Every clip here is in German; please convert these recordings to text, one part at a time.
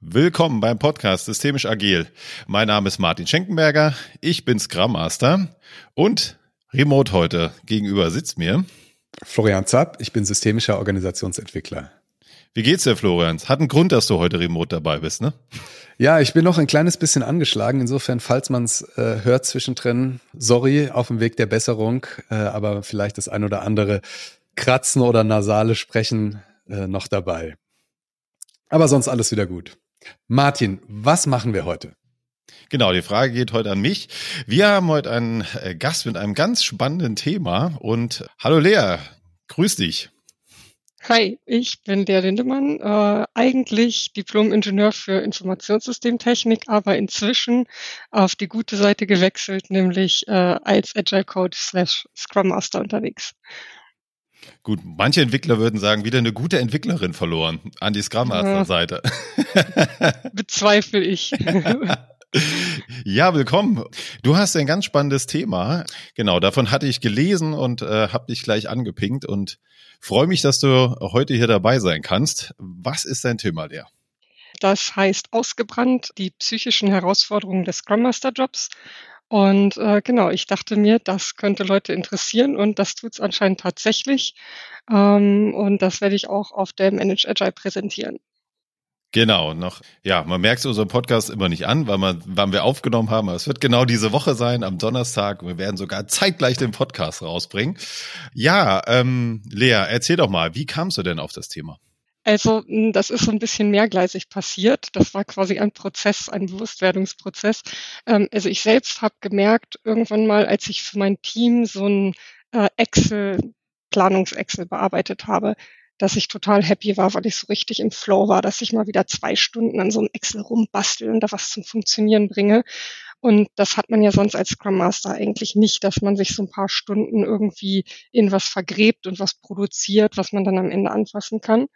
Willkommen beim Podcast Systemisch Agil. Mein Name ist Martin Schenkenberger, ich bin Scrum Master und remote heute gegenüber sitzt mir Florian Zapp, ich bin systemischer Organisationsentwickler. Wie geht's dir, Florian? Hat einen Grund, dass du heute remote dabei bist, ne? Ja, ich bin noch ein kleines bisschen angeschlagen. Insofern, falls man es äh, hört zwischendrin, sorry, auf dem Weg der Besserung, äh, aber vielleicht das ein oder andere Kratzen oder nasale Sprechen äh, noch dabei. Aber sonst alles wieder gut. Martin, was machen wir heute? Genau, die Frage geht heute an mich. Wir haben heute einen äh, Gast mit einem ganz spannenden Thema und hallo Lea, grüß dich. Hi, ich bin Lea Lindemann, äh, eigentlich Diplom-Ingenieur für Informationssystemtechnik, aber inzwischen auf die gute Seite gewechselt, nämlich äh, als Agile Coach slash Scrum Master unterwegs. Gut, manche Entwickler würden sagen, wieder eine gute Entwicklerin verloren an die Scrum Master Seite. Bezweifle ich. Ja, willkommen. Du hast ein ganz spannendes Thema. Genau, davon hatte ich gelesen und äh, habe dich gleich angepinkt und freue mich, dass du heute hier dabei sein kannst. Was ist dein Thema, Lea? Das heißt ausgebrannt, die psychischen Herausforderungen des Scrum Master Jobs. Und äh, genau, ich dachte mir, das könnte Leute interessieren und das tut es anscheinend tatsächlich. Ähm, und das werde ich auch auf der Manage Agile präsentieren. Genau, noch, ja, man merkt es unserem Podcast immer nicht an, weil, man, wann wir aufgenommen haben. Es wird genau diese Woche sein, am Donnerstag. Wir werden sogar zeitgleich den Podcast rausbringen. Ja, ähm, Lea, erzähl doch mal, wie kamst du denn auf das Thema? Also hm, das ist so ein bisschen mehrgleisig passiert. Das war quasi ein Prozess, ein Bewusstwerdungsprozess. Ähm, also ich selbst habe gemerkt, irgendwann mal, als ich für mein Team so ein äh, Excel, Planungs-Excel bearbeitet habe, dass ich total happy war, weil ich so richtig im Flow war, dass ich mal wieder zwei Stunden an so einem Excel rumbastel und da was zum Funktionieren bringe. Und das hat man ja sonst als Scrum Master eigentlich nicht, dass man sich so ein paar Stunden irgendwie in was vergräbt und was produziert, was man dann am Ende anfassen kann.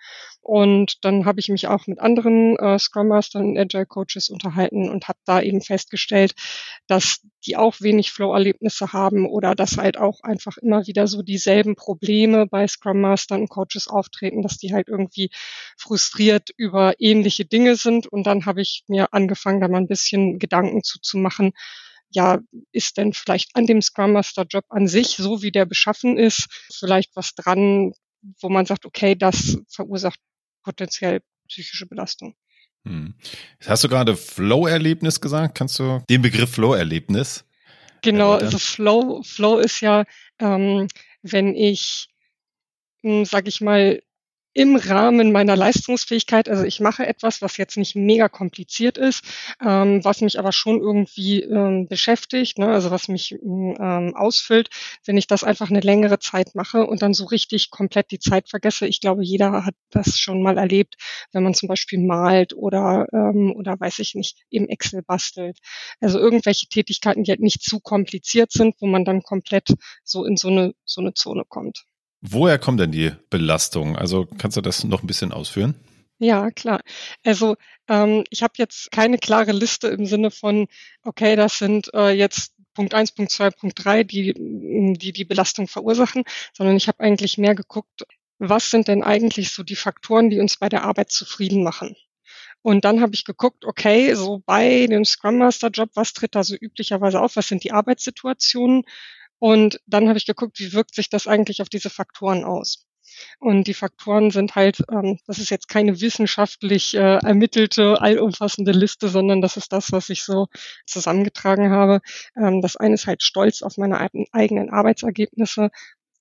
Und dann habe ich mich auch mit anderen äh, Scrum Mastern und Agile Coaches unterhalten und habe da eben festgestellt, dass die auch wenig Flow-Erlebnisse haben oder dass halt auch einfach immer wieder so dieselben Probleme bei Scrum Mastern und Coaches auftreten, dass die halt irgendwie frustriert über ähnliche Dinge sind. Und dann habe ich mir angefangen, da mal ein bisschen Gedanken zu, zu machen, ja, ist denn vielleicht an dem Scrum Master Job an sich, so wie der beschaffen ist, vielleicht was dran, wo man sagt, okay, das verursacht potenziell psychische Belastung. Hm. Hast du gerade Flow-Erlebnis gesagt? Kannst du den Begriff Flow-Erlebnis? Genau, also Flow, Flow ist ja, ähm, wenn ich, hm, sag ich mal, im Rahmen meiner Leistungsfähigkeit, also ich mache etwas, was jetzt nicht mega kompliziert ist, ähm, was mich aber schon irgendwie ähm, beschäftigt, ne, also was mich ähm, ausfüllt, wenn ich das einfach eine längere Zeit mache und dann so richtig komplett die Zeit vergesse. Ich glaube, jeder hat das schon mal erlebt, wenn man zum Beispiel malt oder, ähm, oder weiß ich nicht, im Excel bastelt. Also irgendwelche Tätigkeiten, die halt nicht zu kompliziert sind, wo man dann komplett so in so eine, so eine Zone kommt. Woher kommt denn die Belastung? Also kannst du das noch ein bisschen ausführen? Ja, klar. Also ähm, ich habe jetzt keine klare Liste im Sinne von, okay, das sind äh, jetzt Punkt eins, Punkt zwei, Punkt drei, die die, die Belastung verursachen, sondern ich habe eigentlich mehr geguckt, was sind denn eigentlich so die Faktoren, die uns bei der Arbeit zufrieden machen. Und dann habe ich geguckt, okay, so bei dem Scrum Master Job, was tritt da so üblicherweise auf? Was sind die Arbeitssituationen? Und dann habe ich geguckt, wie wirkt sich das eigentlich auf diese Faktoren aus. Und die Faktoren sind halt, ähm, das ist jetzt keine wissenschaftlich äh, ermittelte, allumfassende Liste, sondern das ist das, was ich so zusammengetragen habe. Ähm, das eine ist halt Stolz auf meine eigenen Arbeitsergebnisse.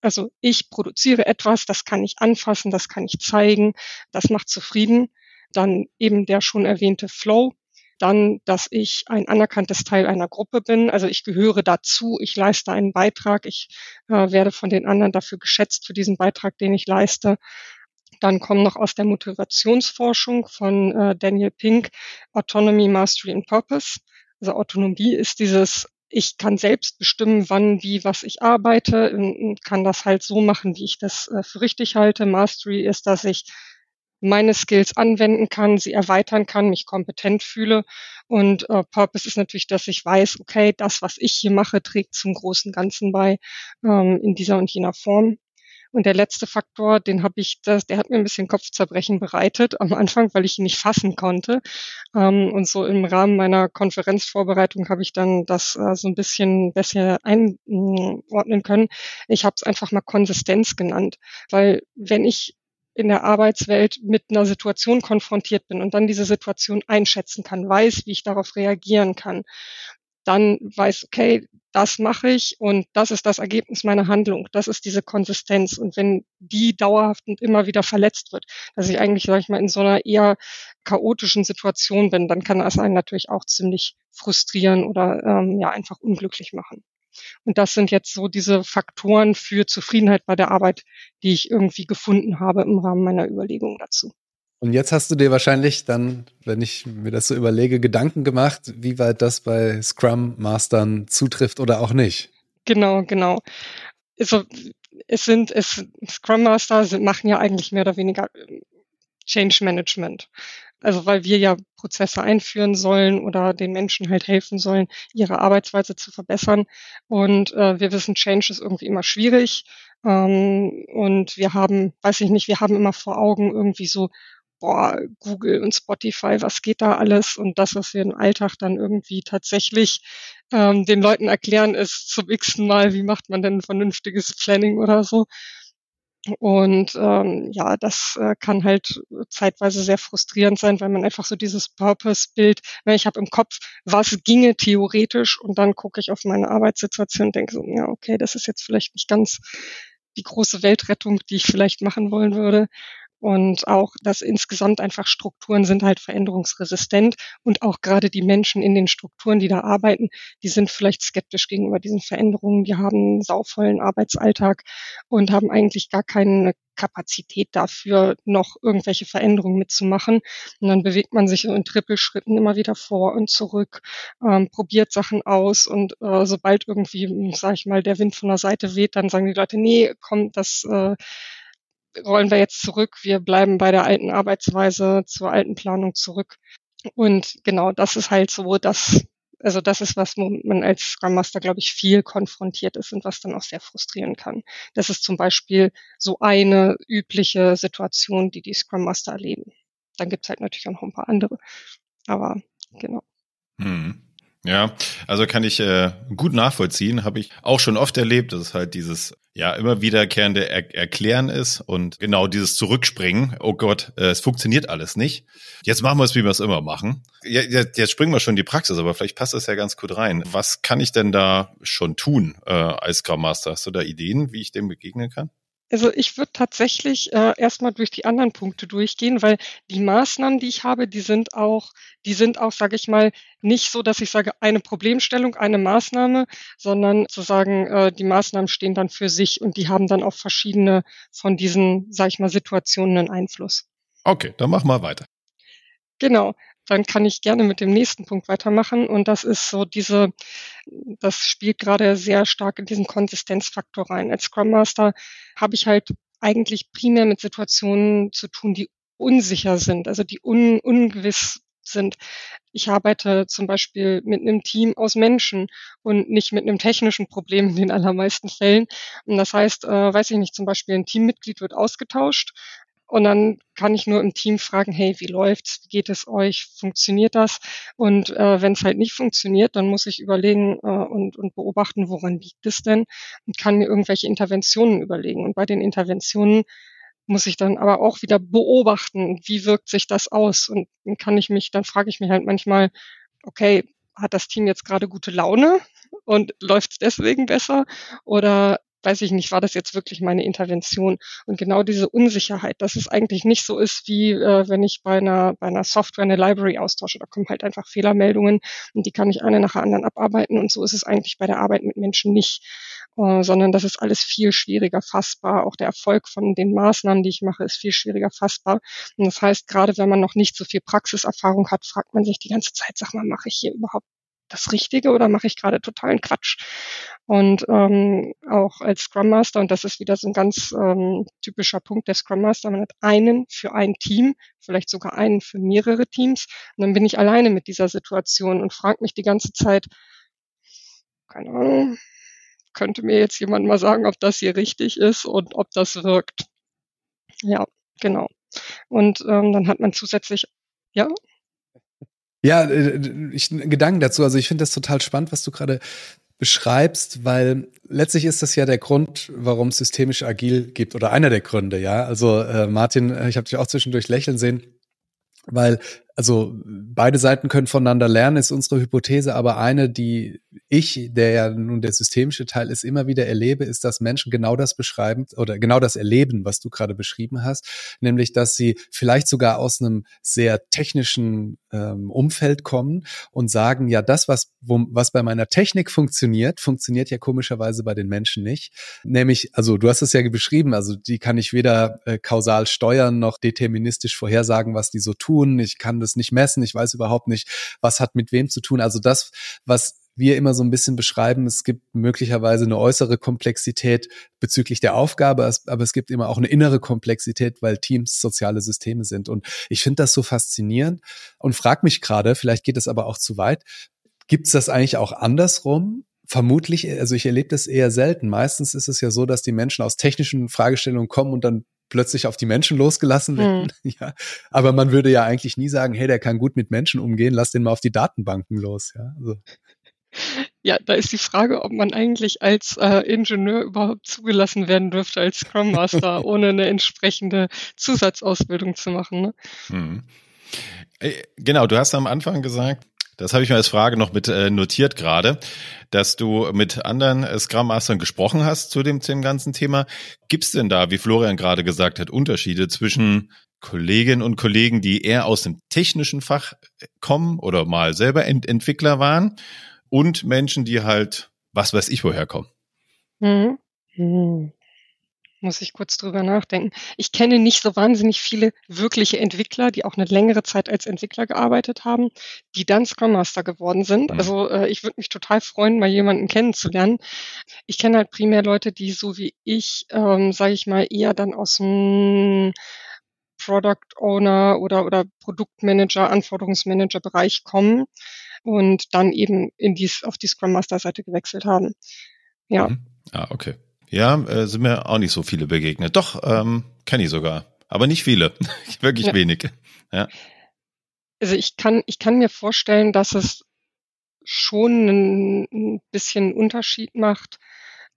Also ich produziere etwas, das kann ich anfassen, das kann ich zeigen, das macht zufrieden. Dann eben der schon erwähnte Flow, dann, dass ich ein anerkanntes Teil einer Gruppe bin. Also ich gehöre dazu, ich leiste einen Beitrag, ich äh, werde von den anderen dafür geschätzt für diesen Beitrag, den ich leiste. Dann kommen noch aus der Motivationsforschung von äh, Daniel Pink Autonomy, Mastery and Purpose. Also Autonomie ist dieses ich kann selbst bestimmen, wann, wie, was ich arbeite und kann das halt so machen, wie ich das äh, für richtig halte. Mastery ist, dass ich meine Skills anwenden kann, sie erweitern kann, mich kompetent fühle. Und äh, Purpose ist natürlich, dass ich weiß, okay, das, was ich hier mache, trägt zum großen Ganzen bei ähm, in dieser und jener Form. Und der letzte Faktor, den habe ich, das, der hat mir ein bisschen Kopfzerbrechen bereitet am Anfang, weil ich ihn nicht fassen konnte. Ähm, und so im Rahmen meiner Konferenzvorbereitung habe ich dann das äh, so ein bisschen besser einordnen können. Ich habe es einfach mal Konsistenz genannt, weil wenn ich in der Arbeitswelt mit einer Situation konfrontiert bin und dann diese Situation einschätzen kann, weiß, wie ich darauf reagieren kann, dann weiß, okay, das mache ich und das ist das Ergebnis meiner Handlung. Das ist diese Konsistenz. Und wenn die dauerhaft und immer wieder verletzt wird, dass ich eigentlich, sage ich mal, in so einer eher chaotischen Situation bin, dann kann das einen natürlich auch ziemlich frustrieren oder ähm, ja einfach unglücklich machen. Und das sind jetzt so diese Faktoren für Zufriedenheit bei der Arbeit, die ich irgendwie gefunden habe im Rahmen meiner Überlegungen dazu. Und jetzt hast du dir wahrscheinlich dann, wenn ich mir das so überlege, Gedanken gemacht, wie weit das bei Scrum Mastern zutrifft oder auch nicht. Genau, genau. Also, es sind, es, Scrum Master sind, machen ja eigentlich mehr oder weniger ähm, Change Management. Also weil wir ja Prozesse einführen sollen oder den Menschen halt helfen sollen, ihre Arbeitsweise zu verbessern. Und äh, wir wissen, Change ist irgendwie immer schwierig. Ähm, und wir haben, weiß ich nicht, wir haben immer vor Augen irgendwie so boah, Google und Spotify, was geht da alles? Und das, was wir im Alltag dann irgendwie tatsächlich ähm, den Leuten erklären, ist zum x Mal, wie macht man denn ein vernünftiges Planning oder so. Und ähm, ja, das äh, kann halt zeitweise sehr frustrierend sein, weil man einfach so dieses Purpose-Bild, ne, ich habe im Kopf, was ginge theoretisch und dann gucke ich auf meine Arbeitssituation und denke so, ja, okay, das ist jetzt vielleicht nicht ganz die große Weltrettung, die ich vielleicht machen wollen würde und auch, dass insgesamt einfach Strukturen sind halt veränderungsresistent und auch gerade die Menschen in den Strukturen, die da arbeiten, die sind vielleicht skeptisch gegenüber diesen Veränderungen. Die haben einen sauvollen Arbeitsalltag und haben eigentlich gar keine Kapazität dafür, noch irgendwelche Veränderungen mitzumachen. Und dann bewegt man sich in Trippelschritten immer wieder vor und zurück, ähm, probiert Sachen aus und äh, sobald irgendwie, sag ich mal, der Wind von der Seite weht, dann sagen die Leute, nee, komm, das äh, rollen wir jetzt zurück, wir bleiben bei der alten Arbeitsweise, zur alten Planung zurück. Und genau das ist halt so, dass, also das ist, was man als Scrum Master, glaube ich, viel konfrontiert ist und was dann auch sehr frustrieren kann. Das ist zum Beispiel so eine übliche Situation, die die Scrum Master erleben. Dann gibt es halt natürlich auch noch ein paar andere. Aber genau. Hm. Ja, also kann ich äh, gut nachvollziehen, habe ich auch schon oft erlebt, dass es halt dieses ja immer wiederkehrende er Erklären ist und genau dieses Zurückspringen. Oh Gott, äh, es funktioniert alles nicht. Jetzt machen wir es, wie wir es immer machen. Ja, jetzt springen wir schon in die Praxis, aber vielleicht passt das ja ganz gut rein. Was kann ich denn da schon tun äh, als Scrum Master? Hast du da Ideen, wie ich dem begegnen kann? Also ich würde tatsächlich äh, erstmal durch die anderen Punkte durchgehen, weil die Maßnahmen, die ich habe, die sind auch, die sind auch, sage ich mal, nicht so, dass ich sage, eine Problemstellung, eine Maßnahme, sondern zu sagen, äh, die Maßnahmen stehen dann für sich und die haben dann auf verschiedene von diesen, sage ich mal, Situationen einen Einfluss. Okay, dann mach mal weiter. Genau dann kann ich gerne mit dem nächsten Punkt weitermachen. Und das ist so diese, das spielt gerade sehr stark in diesen Konsistenzfaktor rein. Als Scrum Master habe ich halt eigentlich primär mit Situationen zu tun, die unsicher sind, also die un, ungewiss sind. Ich arbeite zum Beispiel mit einem Team aus Menschen und nicht mit einem technischen Problem in den allermeisten Fällen. Und das heißt, äh, weiß ich nicht, zum Beispiel ein Teammitglied wird ausgetauscht, und dann kann ich nur im Team fragen, hey, wie läuft's? Wie geht es euch? Funktioniert das? Und äh, wenn es halt nicht funktioniert, dann muss ich überlegen äh, und, und beobachten, woran liegt es denn? Und kann mir irgendwelche Interventionen überlegen. Und bei den Interventionen muss ich dann aber auch wieder beobachten, wie wirkt sich das aus? Und dann kann ich mich, dann frage ich mich halt manchmal, okay, hat das Team jetzt gerade gute Laune und läuft es deswegen besser? Oder weiß ich nicht, war das jetzt wirklich meine Intervention? Und genau diese Unsicherheit, dass es eigentlich nicht so ist, wie äh, wenn ich bei einer, bei einer Software eine Library austausche. Da kommen halt einfach Fehlermeldungen und die kann ich eine nach der anderen abarbeiten. Und so ist es eigentlich bei der Arbeit mit Menschen nicht, äh, sondern das ist alles viel schwieriger fassbar. Auch der Erfolg von den Maßnahmen, die ich mache, ist viel schwieriger fassbar. Und das heißt, gerade wenn man noch nicht so viel Praxiserfahrung hat, fragt man sich die ganze Zeit, sag mal, mache ich hier überhaupt das Richtige oder mache ich gerade totalen Quatsch? Und ähm, auch als Scrum Master, und das ist wieder so ein ganz ähm, typischer Punkt der Scrum Master, man hat einen für ein Team, vielleicht sogar einen für mehrere Teams. Und dann bin ich alleine mit dieser Situation und frage mich die ganze Zeit, keine Ahnung, könnte mir jetzt jemand mal sagen, ob das hier richtig ist und ob das wirkt. Ja, genau. Und ähm, dann hat man zusätzlich, ja. Ja, äh, ich, Gedanken dazu. Also ich finde das total spannend, was du gerade beschreibst, weil letztlich ist das ja der Grund, warum es systemisch agil gibt oder einer der Gründe, ja. Also äh, Martin, äh, ich habe dich auch zwischendurch lächeln sehen, weil also beide Seiten können voneinander lernen, ist unsere Hypothese, aber eine, die ich, der ja nun der systemische Teil ist, immer wieder erlebe, ist, dass Menschen genau das beschreiben oder genau das erleben, was du gerade beschrieben hast, nämlich, dass sie vielleicht sogar aus einem sehr technischen ähm, Umfeld kommen und sagen, ja, das, was, wo, was bei meiner Technik funktioniert, funktioniert ja komischerweise bei den Menschen nicht. Nämlich, also du hast es ja beschrieben, also die kann ich weder äh, kausal steuern noch deterministisch vorhersagen, was die so tun. Ich kann das nicht messen, ich weiß überhaupt nicht, was hat mit wem zu tun. Also das, was wir immer so ein bisschen beschreiben, es gibt möglicherweise eine äußere Komplexität bezüglich der Aufgabe, aber es gibt immer auch eine innere Komplexität, weil Teams soziale Systeme sind. Und ich finde das so faszinierend und frage mich gerade, vielleicht geht es aber auch zu weit, gibt es das eigentlich auch andersrum? Vermutlich, also ich erlebe das eher selten. Meistens ist es ja so, dass die Menschen aus technischen Fragestellungen kommen und dann plötzlich auf die Menschen losgelassen werden. Mhm. Ja. Aber man würde ja eigentlich nie sagen, hey, der kann gut mit Menschen umgehen, lass den mal auf die Datenbanken los. Ja, also. Ja, da ist die Frage, ob man eigentlich als äh, Ingenieur überhaupt zugelassen werden dürfte als Scrum Master, ohne eine entsprechende Zusatzausbildung zu machen. Ne? Hm. Genau, du hast am Anfang gesagt, das habe ich mir als Frage noch mit äh, notiert gerade, dass du mit anderen äh, Scrum Mastern gesprochen hast zu dem, zu dem ganzen Thema. Gibt es denn da, wie Florian gerade gesagt hat, Unterschiede zwischen Kolleginnen und Kollegen, die eher aus dem technischen Fach kommen oder mal selber Ent Entwickler waren und Menschen, die halt, was weiß ich, woher kommen. Mhm. Mhm. Muss ich kurz drüber nachdenken. Ich kenne nicht so wahnsinnig viele wirkliche Entwickler, die auch eine längere Zeit als Entwickler gearbeitet haben, die dann Scrum Master geworden sind. Mhm. Also äh, ich würde mich total freuen, mal jemanden kennenzulernen. Ich kenne halt primär Leute, die so wie ich, ähm, sage ich mal, eher dann aus dem Product Owner oder, oder Produktmanager, Anforderungsmanager Bereich kommen und dann eben in dies, auf die Scrum Master Seite gewechselt haben. Ja. Mhm. Ah, okay. Ja, äh, sind mir auch nicht so viele begegnet. Doch, ähm, kenne ich sogar. Aber nicht viele. Wirklich ja. wenig. Ja. Also ich kann, ich kann mir vorstellen, dass es schon ein, ein bisschen Unterschied macht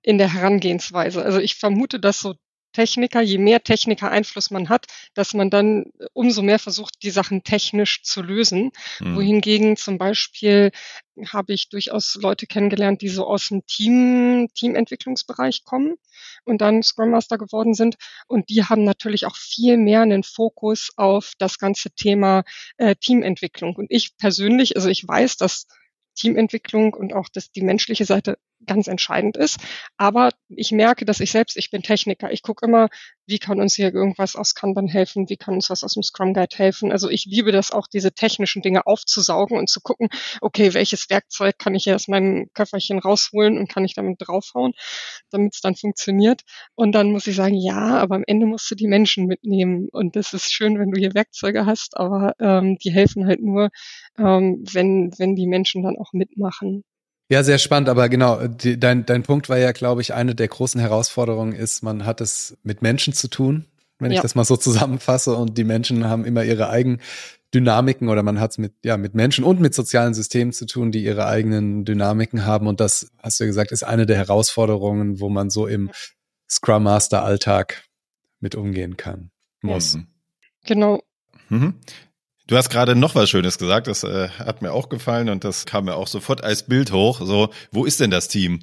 in der Herangehensweise. Also ich vermute, dass so Techniker, je mehr Techniker Einfluss man hat, dass man dann umso mehr versucht, die Sachen technisch zu lösen. Mhm. Wohingegen zum Beispiel habe ich durchaus Leute kennengelernt, die so aus dem Team, Teamentwicklungsbereich kommen und dann Scrum Master geworden sind. Und die haben natürlich auch viel mehr einen Fokus auf das ganze Thema äh, Teamentwicklung. Und ich persönlich, also ich weiß, dass Teamentwicklung und auch das, die menschliche Seite ganz entscheidend ist. Aber ich merke, dass ich selbst, ich bin Techniker. Ich gucke immer, wie kann uns hier irgendwas aus Kanban helfen, wie kann uns was aus dem Scrum Guide helfen. Also ich liebe das auch, diese technischen Dinge aufzusaugen und zu gucken, okay, welches Werkzeug kann ich hier aus meinem Köfferchen rausholen und kann ich damit draufhauen, damit es dann funktioniert. Und dann muss ich sagen, ja, aber am Ende musst du die Menschen mitnehmen. Und das ist schön, wenn du hier Werkzeuge hast, aber ähm, die helfen halt nur, ähm, wenn, wenn die Menschen dann auch mitmachen. Ja, sehr spannend, aber genau, die, dein, dein Punkt war ja, glaube ich, eine der großen Herausforderungen ist, man hat es mit Menschen zu tun, wenn ja. ich das mal so zusammenfasse, und die Menschen haben immer ihre eigenen Dynamiken oder man hat es mit, ja, mit Menschen und mit sozialen Systemen zu tun, die ihre eigenen Dynamiken haben. Und das, hast du ja gesagt, ist eine der Herausforderungen, wo man so im Scrum Master Alltag mit umgehen kann, muss. Mhm. Genau. Mhm. Du hast gerade noch was Schönes gesagt, das äh, hat mir auch gefallen und das kam mir auch sofort als Bild hoch. So, wo ist denn das Team?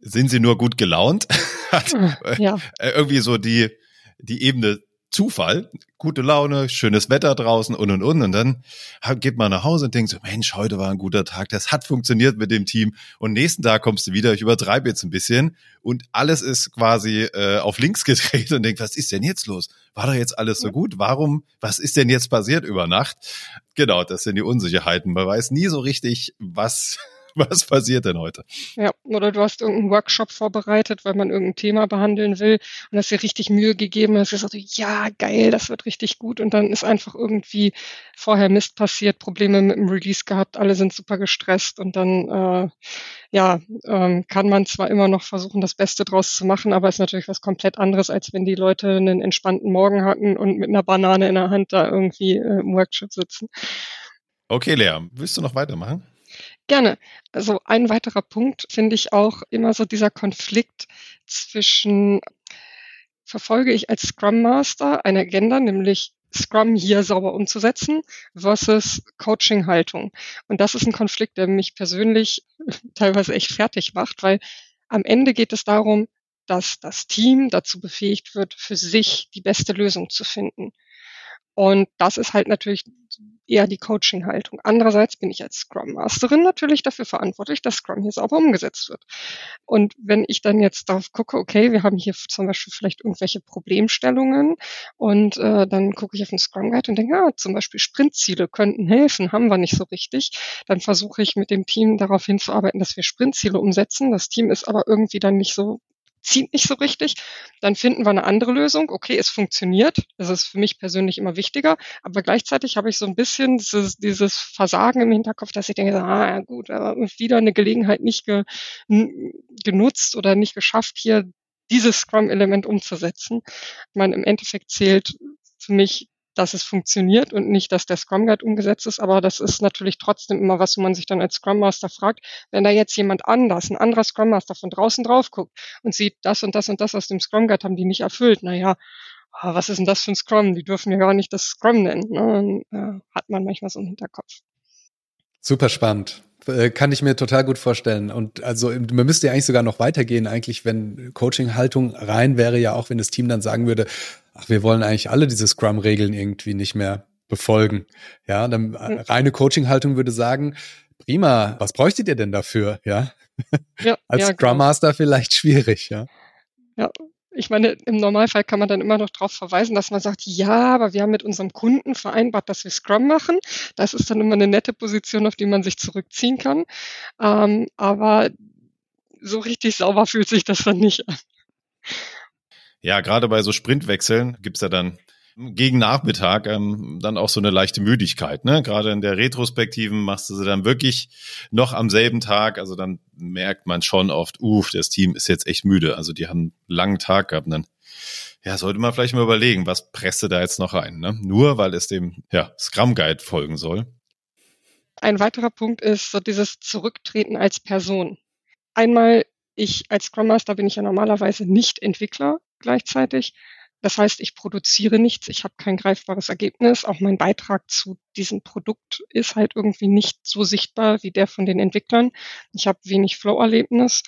Sind sie nur gut gelaunt? hat, ja. äh, irgendwie so die, die Ebene Zufall, gute Laune, schönes Wetter draußen und und und. Und dann geht man nach Hause und denkt so, Mensch, heute war ein guter Tag, das hat funktioniert mit dem Team. Und nächsten Tag kommst du wieder, ich übertreibe jetzt ein bisschen und alles ist quasi äh, auf links gedreht und denkt, was ist denn jetzt los? War doch jetzt alles so gut? Warum, was ist denn jetzt passiert über Nacht? Genau, das sind die Unsicherheiten. Man weiß nie so richtig, was Was passiert denn heute? Ja, oder du hast irgendeinen Workshop vorbereitet, weil man irgendein Thema behandeln will und hast dir richtig Mühe gegeben, hast gesagt, ja, geil, das wird richtig gut und dann ist einfach irgendwie vorher Mist passiert, Probleme mit dem Release gehabt, alle sind super gestresst und dann äh, ja, ähm, kann man zwar immer noch versuchen, das Beste draus zu machen, aber ist natürlich was komplett anderes, als wenn die Leute einen entspannten Morgen hatten und mit einer Banane in der Hand da irgendwie äh, im Workshop sitzen. Okay, Lea, willst du noch weitermachen? Gerne. Also ein weiterer Punkt finde ich auch immer so dieser Konflikt zwischen verfolge ich als Scrum Master eine Agenda, nämlich Scrum hier sauber umzusetzen versus Coaching-Haltung. Und das ist ein Konflikt, der mich persönlich teilweise echt fertig macht, weil am Ende geht es darum, dass das Team dazu befähigt wird, für sich die beste Lösung zu finden. Und das ist halt natürlich eher die Coaching-Haltung. Andererseits bin ich als Scrum Masterin natürlich dafür verantwortlich, dass Scrum hier sauber umgesetzt wird. Und wenn ich dann jetzt darauf gucke, okay, wir haben hier zum Beispiel vielleicht irgendwelche Problemstellungen und äh, dann gucke ich auf den Scrum Guide und denke, ja, zum Beispiel Sprintziele könnten helfen, haben wir nicht so richtig. Dann versuche ich mit dem Team darauf hinzuarbeiten, dass wir Sprintziele umsetzen. Das Team ist aber irgendwie dann nicht so zieht nicht so richtig, dann finden wir eine andere Lösung. Okay, es funktioniert. Das ist für mich persönlich immer wichtiger. Aber gleichzeitig habe ich so ein bisschen dieses, dieses Versagen im Hinterkopf, dass ich denke, ah, gut, wieder eine Gelegenheit nicht ge, genutzt oder nicht geschafft, hier dieses Scrum-Element umzusetzen. Ich meine, im Endeffekt zählt für mich dass es funktioniert und nicht, dass der Scrum Guide umgesetzt ist. Aber das ist natürlich trotzdem immer was, wo man sich dann als Scrum Master fragt, wenn da jetzt jemand anders, ein anderer Scrum Master von draußen drauf guckt und sieht, das und das und das aus dem Scrum Guide haben die nicht erfüllt. Naja, ah, was ist denn das für ein Scrum? Die dürfen ja gar nicht das Scrum nennen. Ne? Äh, hat man manchmal so einen Hinterkopf. Super spannend. Äh, kann ich mir total gut vorstellen. Und also man müsste ja eigentlich sogar noch weitergehen, eigentlich, wenn Coaching-Haltung rein wäre, ja auch, wenn das Team dann sagen würde, ach, wir wollen eigentlich alle diese Scrum-Regeln irgendwie nicht mehr befolgen. Ja, dann äh, reine Coaching-Haltung würde sagen, prima, was bräuchtet ihr denn dafür? Ja. ja Als ja, Scrum genau. Master genau. vielleicht schwierig, ja. Ja, ich meine, im Normalfall kann man dann immer noch darauf verweisen, dass man sagt, ja, aber wir haben mit unserem Kunden vereinbart, dass wir Scrum machen. Das ist dann immer eine nette Position, auf die man sich zurückziehen kann. Ähm, aber so richtig sauber fühlt sich das dann nicht an. Ja, gerade bei so Sprintwechseln gibt's ja dann gegen Nachmittag ähm, dann auch so eine leichte Müdigkeit. Ne? Gerade in der Retrospektiven machst du sie dann wirklich noch am selben Tag. Also dann merkt man schon oft, uff, das Team ist jetzt echt müde. Also die haben einen langen Tag gehabt. Und dann ja, sollte man vielleicht mal überlegen, was presst du da jetzt noch rein? Ne? Nur weil es dem ja, Scrum Guide folgen soll. Ein weiterer Punkt ist so dieses Zurücktreten als Person. Einmal, ich als Scrum Master bin ich ja normalerweise nicht Entwickler gleichzeitig. Das heißt, ich produziere nichts, ich habe kein greifbares Ergebnis. Auch mein Beitrag zu diesem Produkt ist halt irgendwie nicht so sichtbar wie der von den Entwicklern. Ich habe wenig Flow-Erlebnis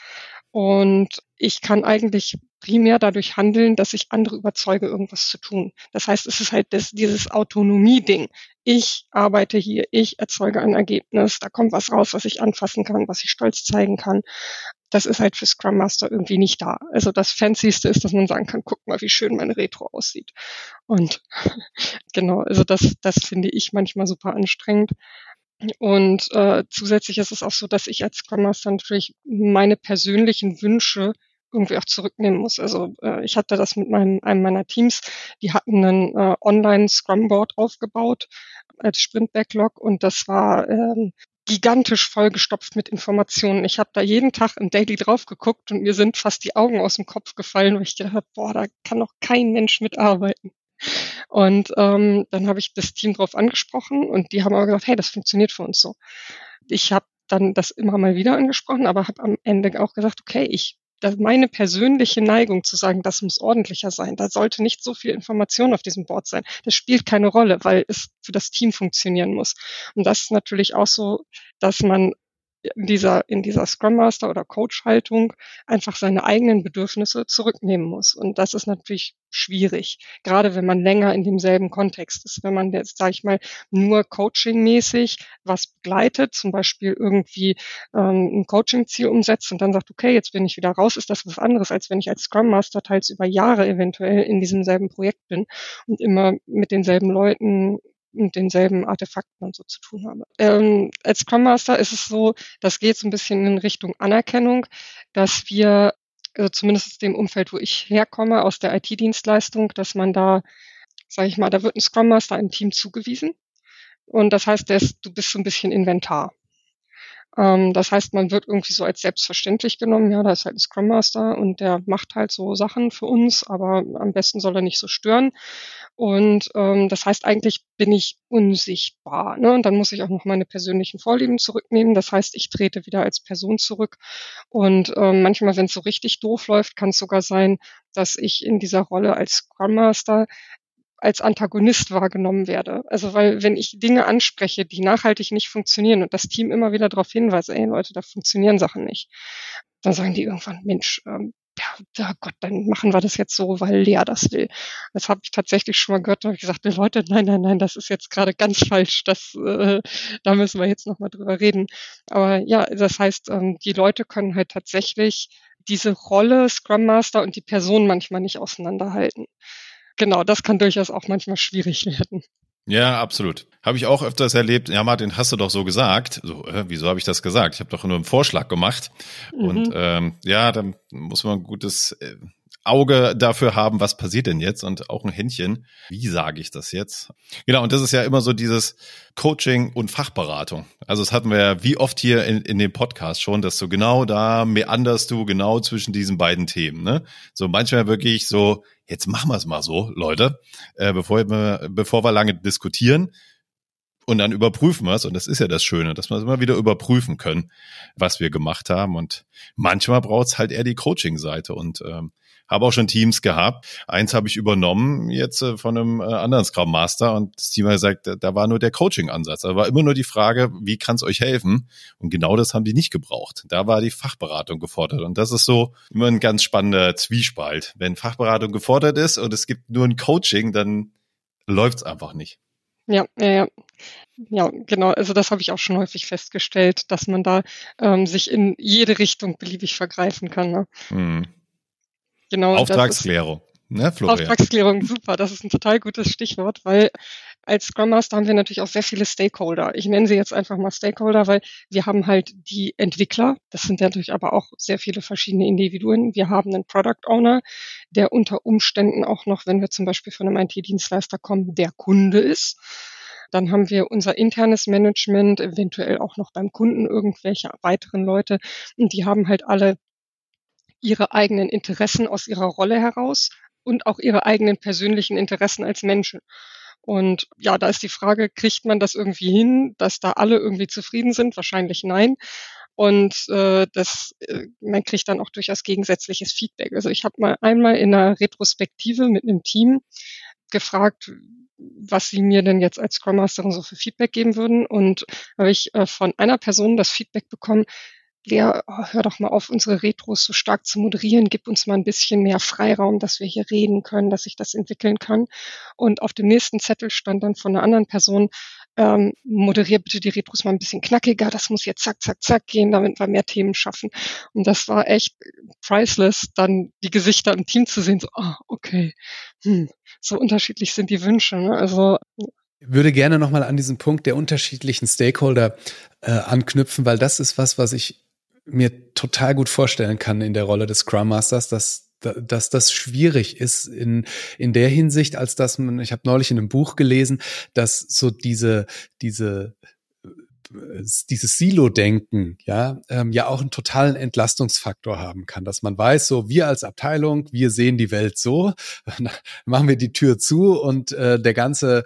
und ich kann eigentlich primär dadurch handeln, dass ich andere überzeuge, irgendwas zu tun. Das heißt, es ist halt das, dieses Autonomie-Ding. Ich arbeite hier, ich erzeuge ein Ergebnis, da kommt was raus, was ich anfassen kann, was ich stolz zeigen kann das ist halt für Scrum Master irgendwie nicht da. Also das Fancyste ist, dass man sagen kann, guck mal, wie schön meine Retro aussieht. Und genau, also das, das finde ich manchmal super anstrengend. Und äh, zusätzlich ist es auch so, dass ich als Scrum Master natürlich meine persönlichen Wünsche irgendwie auch zurücknehmen muss. Also äh, ich hatte das mit meinem, einem meiner Teams, die hatten einen äh, Online-Scrum-Board aufgebaut als Sprint-Backlog und das war ähm, gigantisch vollgestopft mit Informationen. Ich habe da jeden Tag im Daily drauf geguckt und mir sind fast die Augen aus dem Kopf gefallen, weil ich gedacht habe, boah, da kann noch kein Mensch mitarbeiten. Und ähm, dann habe ich das Team drauf angesprochen und die haben aber gesagt, hey, das funktioniert für uns so. Ich habe dann das immer mal wieder angesprochen, aber habe am Ende auch gesagt, okay, ich meine persönliche Neigung zu sagen, das muss ordentlicher sein. Da sollte nicht so viel Information auf diesem Board sein. Das spielt keine Rolle, weil es für das Team funktionieren muss. Und das ist natürlich auch so, dass man in dieser, in dieser Scrum Master oder Coach Haltung einfach seine eigenen Bedürfnisse zurücknehmen muss. Und das ist natürlich schwierig, gerade wenn man länger in demselben Kontext ist. Wenn man jetzt, sage ich mal, nur coachingmäßig was begleitet, zum Beispiel irgendwie ähm, ein Coaching-Ziel umsetzt und dann sagt, okay, jetzt bin ich wieder raus, ist das was anderes, als wenn ich als Scrum Master teils über Jahre eventuell in diesem selben Projekt bin und immer mit denselben Leuten mit denselben Artefakten und so zu tun habe. Ähm, als Scrum Master ist es so, das geht so ein bisschen in Richtung Anerkennung, dass wir, also zumindest aus dem Umfeld, wo ich herkomme, aus der IT-Dienstleistung, dass man da, sage ich mal, da wird ein Scrum Master einem Team zugewiesen. Und das heißt, du bist so ein bisschen Inventar. Ähm, das heißt, man wird irgendwie so als selbstverständlich genommen. Ja, da ist halt ein Scrum Master und der macht halt so Sachen für uns, aber am besten soll er nicht so stören. Und ähm, das heißt, eigentlich bin ich unsichtbar. Ne? Und dann muss ich auch noch meine persönlichen Vorlieben zurücknehmen. Das heißt, ich trete wieder als Person zurück. Und ähm, manchmal, wenn es so richtig doof läuft, kann es sogar sein, dass ich in dieser Rolle als Scrum Master als Antagonist wahrgenommen werde. Also weil wenn ich Dinge anspreche, die nachhaltig nicht funktionieren und das Team immer wieder darauf hinweist, ey Leute, da funktionieren Sachen nicht, dann sagen die irgendwann, Mensch, ähm, ja, Gott, dann machen wir das jetzt so, weil Lea das will. Das habe ich tatsächlich schon mal gehört. Da habe ich gesagt, Leute, nein, nein, nein, das ist jetzt gerade ganz falsch. Das, äh, da müssen wir jetzt nochmal drüber reden. Aber ja, das heißt, ähm, die Leute können halt tatsächlich diese Rolle Scrum Master und die Person manchmal nicht auseinanderhalten genau, das kann durchaus auch manchmal schwierig werden. Ja, absolut. Habe ich auch öfters erlebt. Ja, Martin, hast du doch so gesagt. So, äh, wieso habe ich das gesagt? Ich habe doch nur einen Vorschlag gemacht. Mhm. Und ähm, ja, dann muss man ein gutes äh, Auge dafür haben, was passiert denn jetzt und auch ein Händchen, wie sage ich das jetzt? Genau, und das ist ja immer so dieses Coaching und Fachberatung. Also das hatten wir ja wie oft hier in, in dem Podcast schon, dass du genau da meanderst du genau zwischen diesen beiden Themen. Ne? So manchmal wirklich so, jetzt machen wir es mal so, Leute, äh, bevor, wir, bevor wir lange diskutieren, und dann überprüfen wir es. Und das ist ja das Schöne, dass wir es immer wieder überprüfen können, was wir gemacht haben. Und manchmal braucht es halt eher die Coaching-Seite. Und ähm, habe auch schon Teams gehabt. Eins habe ich übernommen jetzt äh, von einem äh, anderen Scrum Master und das Team hat gesagt, da war nur der Coaching-Ansatz. Da war immer nur die Frage, wie kann es euch helfen? Und genau das haben die nicht gebraucht. Da war die Fachberatung gefordert. Und das ist so immer ein ganz spannender Zwiespalt. Wenn Fachberatung gefordert ist und es gibt nur ein Coaching, dann läuft's einfach nicht. Ja, ja, ja. Ja, genau. Also das habe ich auch schon häufig festgestellt, dass man da ähm, sich in jede Richtung beliebig vergreifen kann. Ne? Mhm. Genau. Auftragsklärung. Ne? Auftragsklärung, super. Das ist ein total gutes Stichwort, weil als Scrum Master haben wir natürlich auch sehr viele Stakeholder. Ich nenne sie jetzt einfach mal Stakeholder, weil wir haben halt die Entwickler. Das sind natürlich aber auch sehr viele verschiedene Individuen. Wir haben einen Product Owner, der unter Umständen auch noch, wenn wir zum Beispiel von einem IT-Dienstleister kommen, der Kunde ist. Dann haben wir unser internes Management, eventuell auch noch beim Kunden irgendwelche weiteren Leute. Und die haben halt alle ihre eigenen Interessen aus ihrer Rolle heraus und auch ihre eigenen persönlichen Interessen als Menschen. Und ja, da ist die Frage, kriegt man das irgendwie hin, dass da alle irgendwie zufrieden sind? Wahrscheinlich nein. Und äh, das, äh, man kriegt dann auch durchaus gegensätzliches Feedback. Also ich habe mal einmal in einer Retrospektive mit einem Team gefragt, was sie mir denn jetzt als Scrum Masterin so für Feedback geben würden. Und habe ich äh, von einer Person das Feedback bekommen, Lea, oh, hör doch mal auf, unsere Retros so stark zu moderieren, gib uns mal ein bisschen mehr Freiraum, dass wir hier reden können, dass sich das entwickeln kann. Und auf dem nächsten Zettel stand dann von einer anderen Person, ähm, moderier bitte die Retros mal ein bisschen knackiger, das muss jetzt zack, zack, zack gehen, damit wir mehr Themen schaffen. Und das war echt priceless, dann die Gesichter im Team zu sehen, so, ah, oh, okay, hm, so unterschiedlich sind die Wünsche. Ne? Also würde gerne nochmal an diesen Punkt der unterschiedlichen Stakeholder äh, anknüpfen, weil das ist was, was ich mir total gut vorstellen kann in der Rolle des Scrum Masters, dass dass das schwierig ist in in der Hinsicht, als dass man ich habe neulich in einem Buch gelesen, dass so diese diese dieses Silo-Denken, ja, ähm, ja auch einen totalen Entlastungsfaktor haben kann, dass man weiß, so wir als Abteilung, wir sehen die Welt so, machen wir die Tür zu und äh, der ganze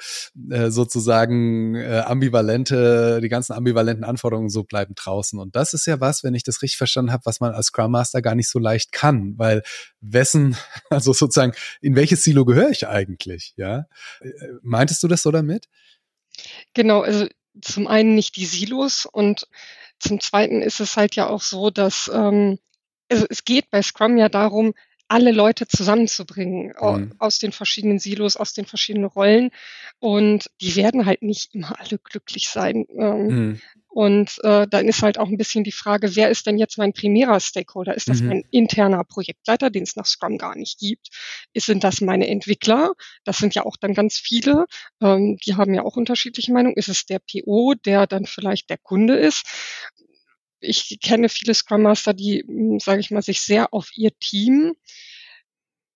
äh, sozusagen äh, ambivalente, die ganzen ambivalenten Anforderungen so bleiben draußen. Und das ist ja was, wenn ich das richtig verstanden habe, was man als Scrum Master gar nicht so leicht kann, weil wessen, also sozusagen, in welches Silo gehöre ich eigentlich, ja? Äh, meintest du das so damit? Genau, also zum einen nicht die Silos und zum zweiten ist es halt ja auch so, dass ähm, also es geht bei Scrum ja darum, alle Leute zusammenzubringen mhm. aus den verschiedenen Silos, aus den verschiedenen Rollen. Und die werden halt nicht immer alle glücklich sein. Ähm, mhm. Und äh, dann ist halt auch ein bisschen die Frage, wer ist denn jetzt mein primärer Stakeholder? Ist das mhm. mein interner Projektleiter, den es nach Scrum gar nicht gibt? Ist, sind das meine Entwickler? Das sind ja auch dann ganz viele. Ähm, die haben ja auch unterschiedliche Meinungen. Ist es der PO, der dann vielleicht der Kunde ist? Ich kenne viele Scrum Master, die, hm, sage ich mal, sich sehr auf ihr Team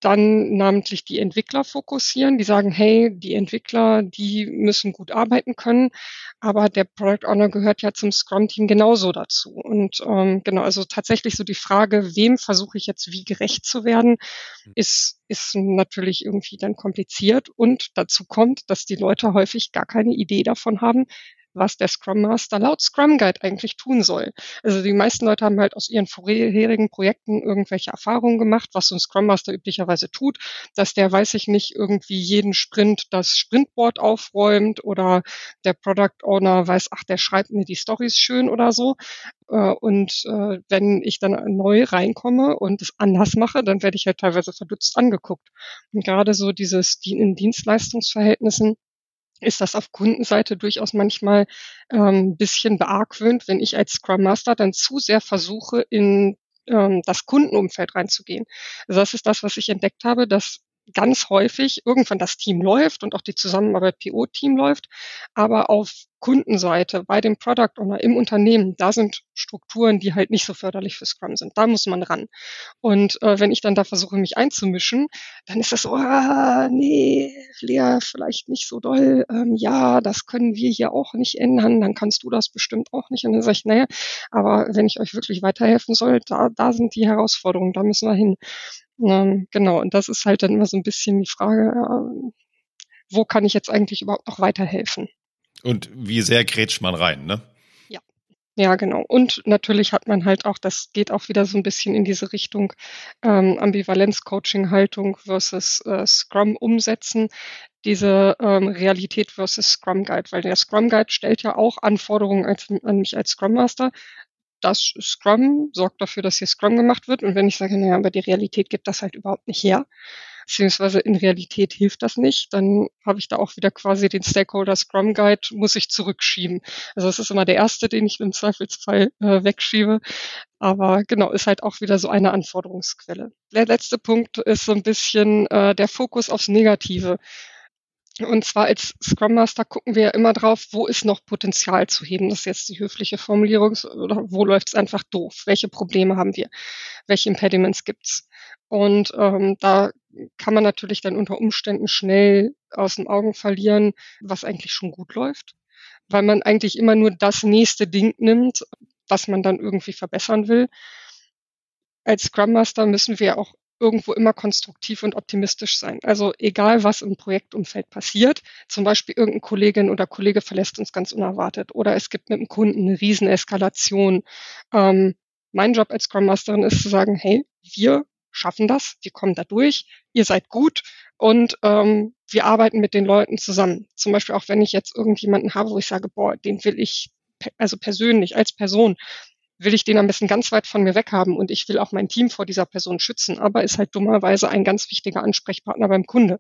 dann namentlich die Entwickler fokussieren, die sagen, hey, die Entwickler, die müssen gut arbeiten können, aber der Product Owner gehört ja zum Scrum-Team genauso dazu. Und ähm, genau, also tatsächlich so die Frage, wem versuche ich jetzt wie gerecht zu werden, hm. ist, ist natürlich irgendwie dann kompliziert. Und dazu kommt, dass die Leute häufig gar keine Idee davon haben, was der Scrum Master laut Scrum Guide eigentlich tun soll. Also die meisten Leute haben halt aus ihren vorherigen Projekten irgendwelche Erfahrungen gemacht, was so ein Scrum Master üblicherweise tut, dass der, weiß ich nicht, irgendwie jeden Sprint das Sprintboard aufräumt oder der Product Owner weiß, ach, der schreibt mir die Stories schön oder so. Äh, und äh, wenn ich dann neu reinkomme und es anders mache, dann werde ich halt teilweise verdutzt angeguckt. Und gerade so dieses in Dienstleistungsverhältnissen ist das auf Kundenseite durchaus manchmal ähm, bisschen beargwöhnt, wenn ich als Scrum Master dann zu sehr versuche, in ähm, das Kundenumfeld reinzugehen. Also das ist das, was ich entdeckt habe, dass ganz häufig irgendwann das Team läuft und auch die Zusammenarbeit PO-Team läuft, aber auf Kundenseite, bei dem Product Owner im Unternehmen, da sind Strukturen, die halt nicht so förderlich für Scrum sind. Da muss man ran. Und äh, wenn ich dann da versuche, mich einzumischen, dann ist das so, ah, nee, Lea, vielleicht nicht so doll. Ähm, ja, das können wir hier auch nicht ändern. Dann kannst du das bestimmt auch nicht. Und dann sage ich, naja, aber wenn ich euch wirklich weiterhelfen soll, da, da sind die Herausforderungen, da müssen wir hin. Ähm, genau, und das ist halt dann immer so ein bisschen die Frage, äh, wo kann ich jetzt eigentlich überhaupt noch weiterhelfen? Und wie sehr grätscht man rein, ne? Ja. Ja, genau. Und natürlich hat man halt auch, das geht auch wieder so ein bisschen in diese Richtung ähm, Ambivalenz-Coaching-Haltung versus äh, Scrum umsetzen, diese ähm, Realität versus Scrum Guide, weil der Scrum Guide stellt ja auch Anforderungen als, an mich als Scrum Master, das Scrum sorgt dafür, dass hier Scrum gemacht wird. Und wenn ich sage, naja, aber die Realität gibt das halt überhaupt nicht her, beziehungsweise in Realität hilft das nicht, dann habe ich da auch wieder quasi den Stakeholder Scrum Guide, muss ich zurückschieben. Also das ist immer der erste, den ich im Zweifelsfall äh, wegschiebe. Aber genau, ist halt auch wieder so eine Anforderungsquelle. Der letzte Punkt ist so ein bisschen äh, der Fokus aufs Negative. Und zwar als Scrum Master gucken wir immer drauf, wo ist noch Potenzial zu heben. Das ist jetzt die höfliche Formulierung. Oder wo läuft es einfach doof? Welche Probleme haben wir? Welche Impediments gibt's? Und ähm, da kann man natürlich dann unter Umständen schnell aus den Augen verlieren, was eigentlich schon gut läuft, weil man eigentlich immer nur das nächste Ding nimmt, was man dann irgendwie verbessern will. Als Scrum Master müssen wir auch irgendwo immer konstruktiv und optimistisch sein. Also egal, was im Projektumfeld passiert, zum Beispiel irgendein Kollegin oder Kollege verlässt uns ganz unerwartet oder es gibt mit dem Kunden eine Rieseneskalation. Ähm, mein Job als Scrum Masterin ist zu sagen, hey, wir schaffen das, wir kommen da durch, ihr seid gut und ähm, wir arbeiten mit den Leuten zusammen. Zum Beispiel auch wenn ich jetzt irgendjemanden habe, wo ich sage, boah, den will ich also persönlich als Person will ich den am besten ganz weit von mir weg haben und ich will auch mein Team vor dieser Person schützen, aber ist halt dummerweise ein ganz wichtiger Ansprechpartner beim Kunde.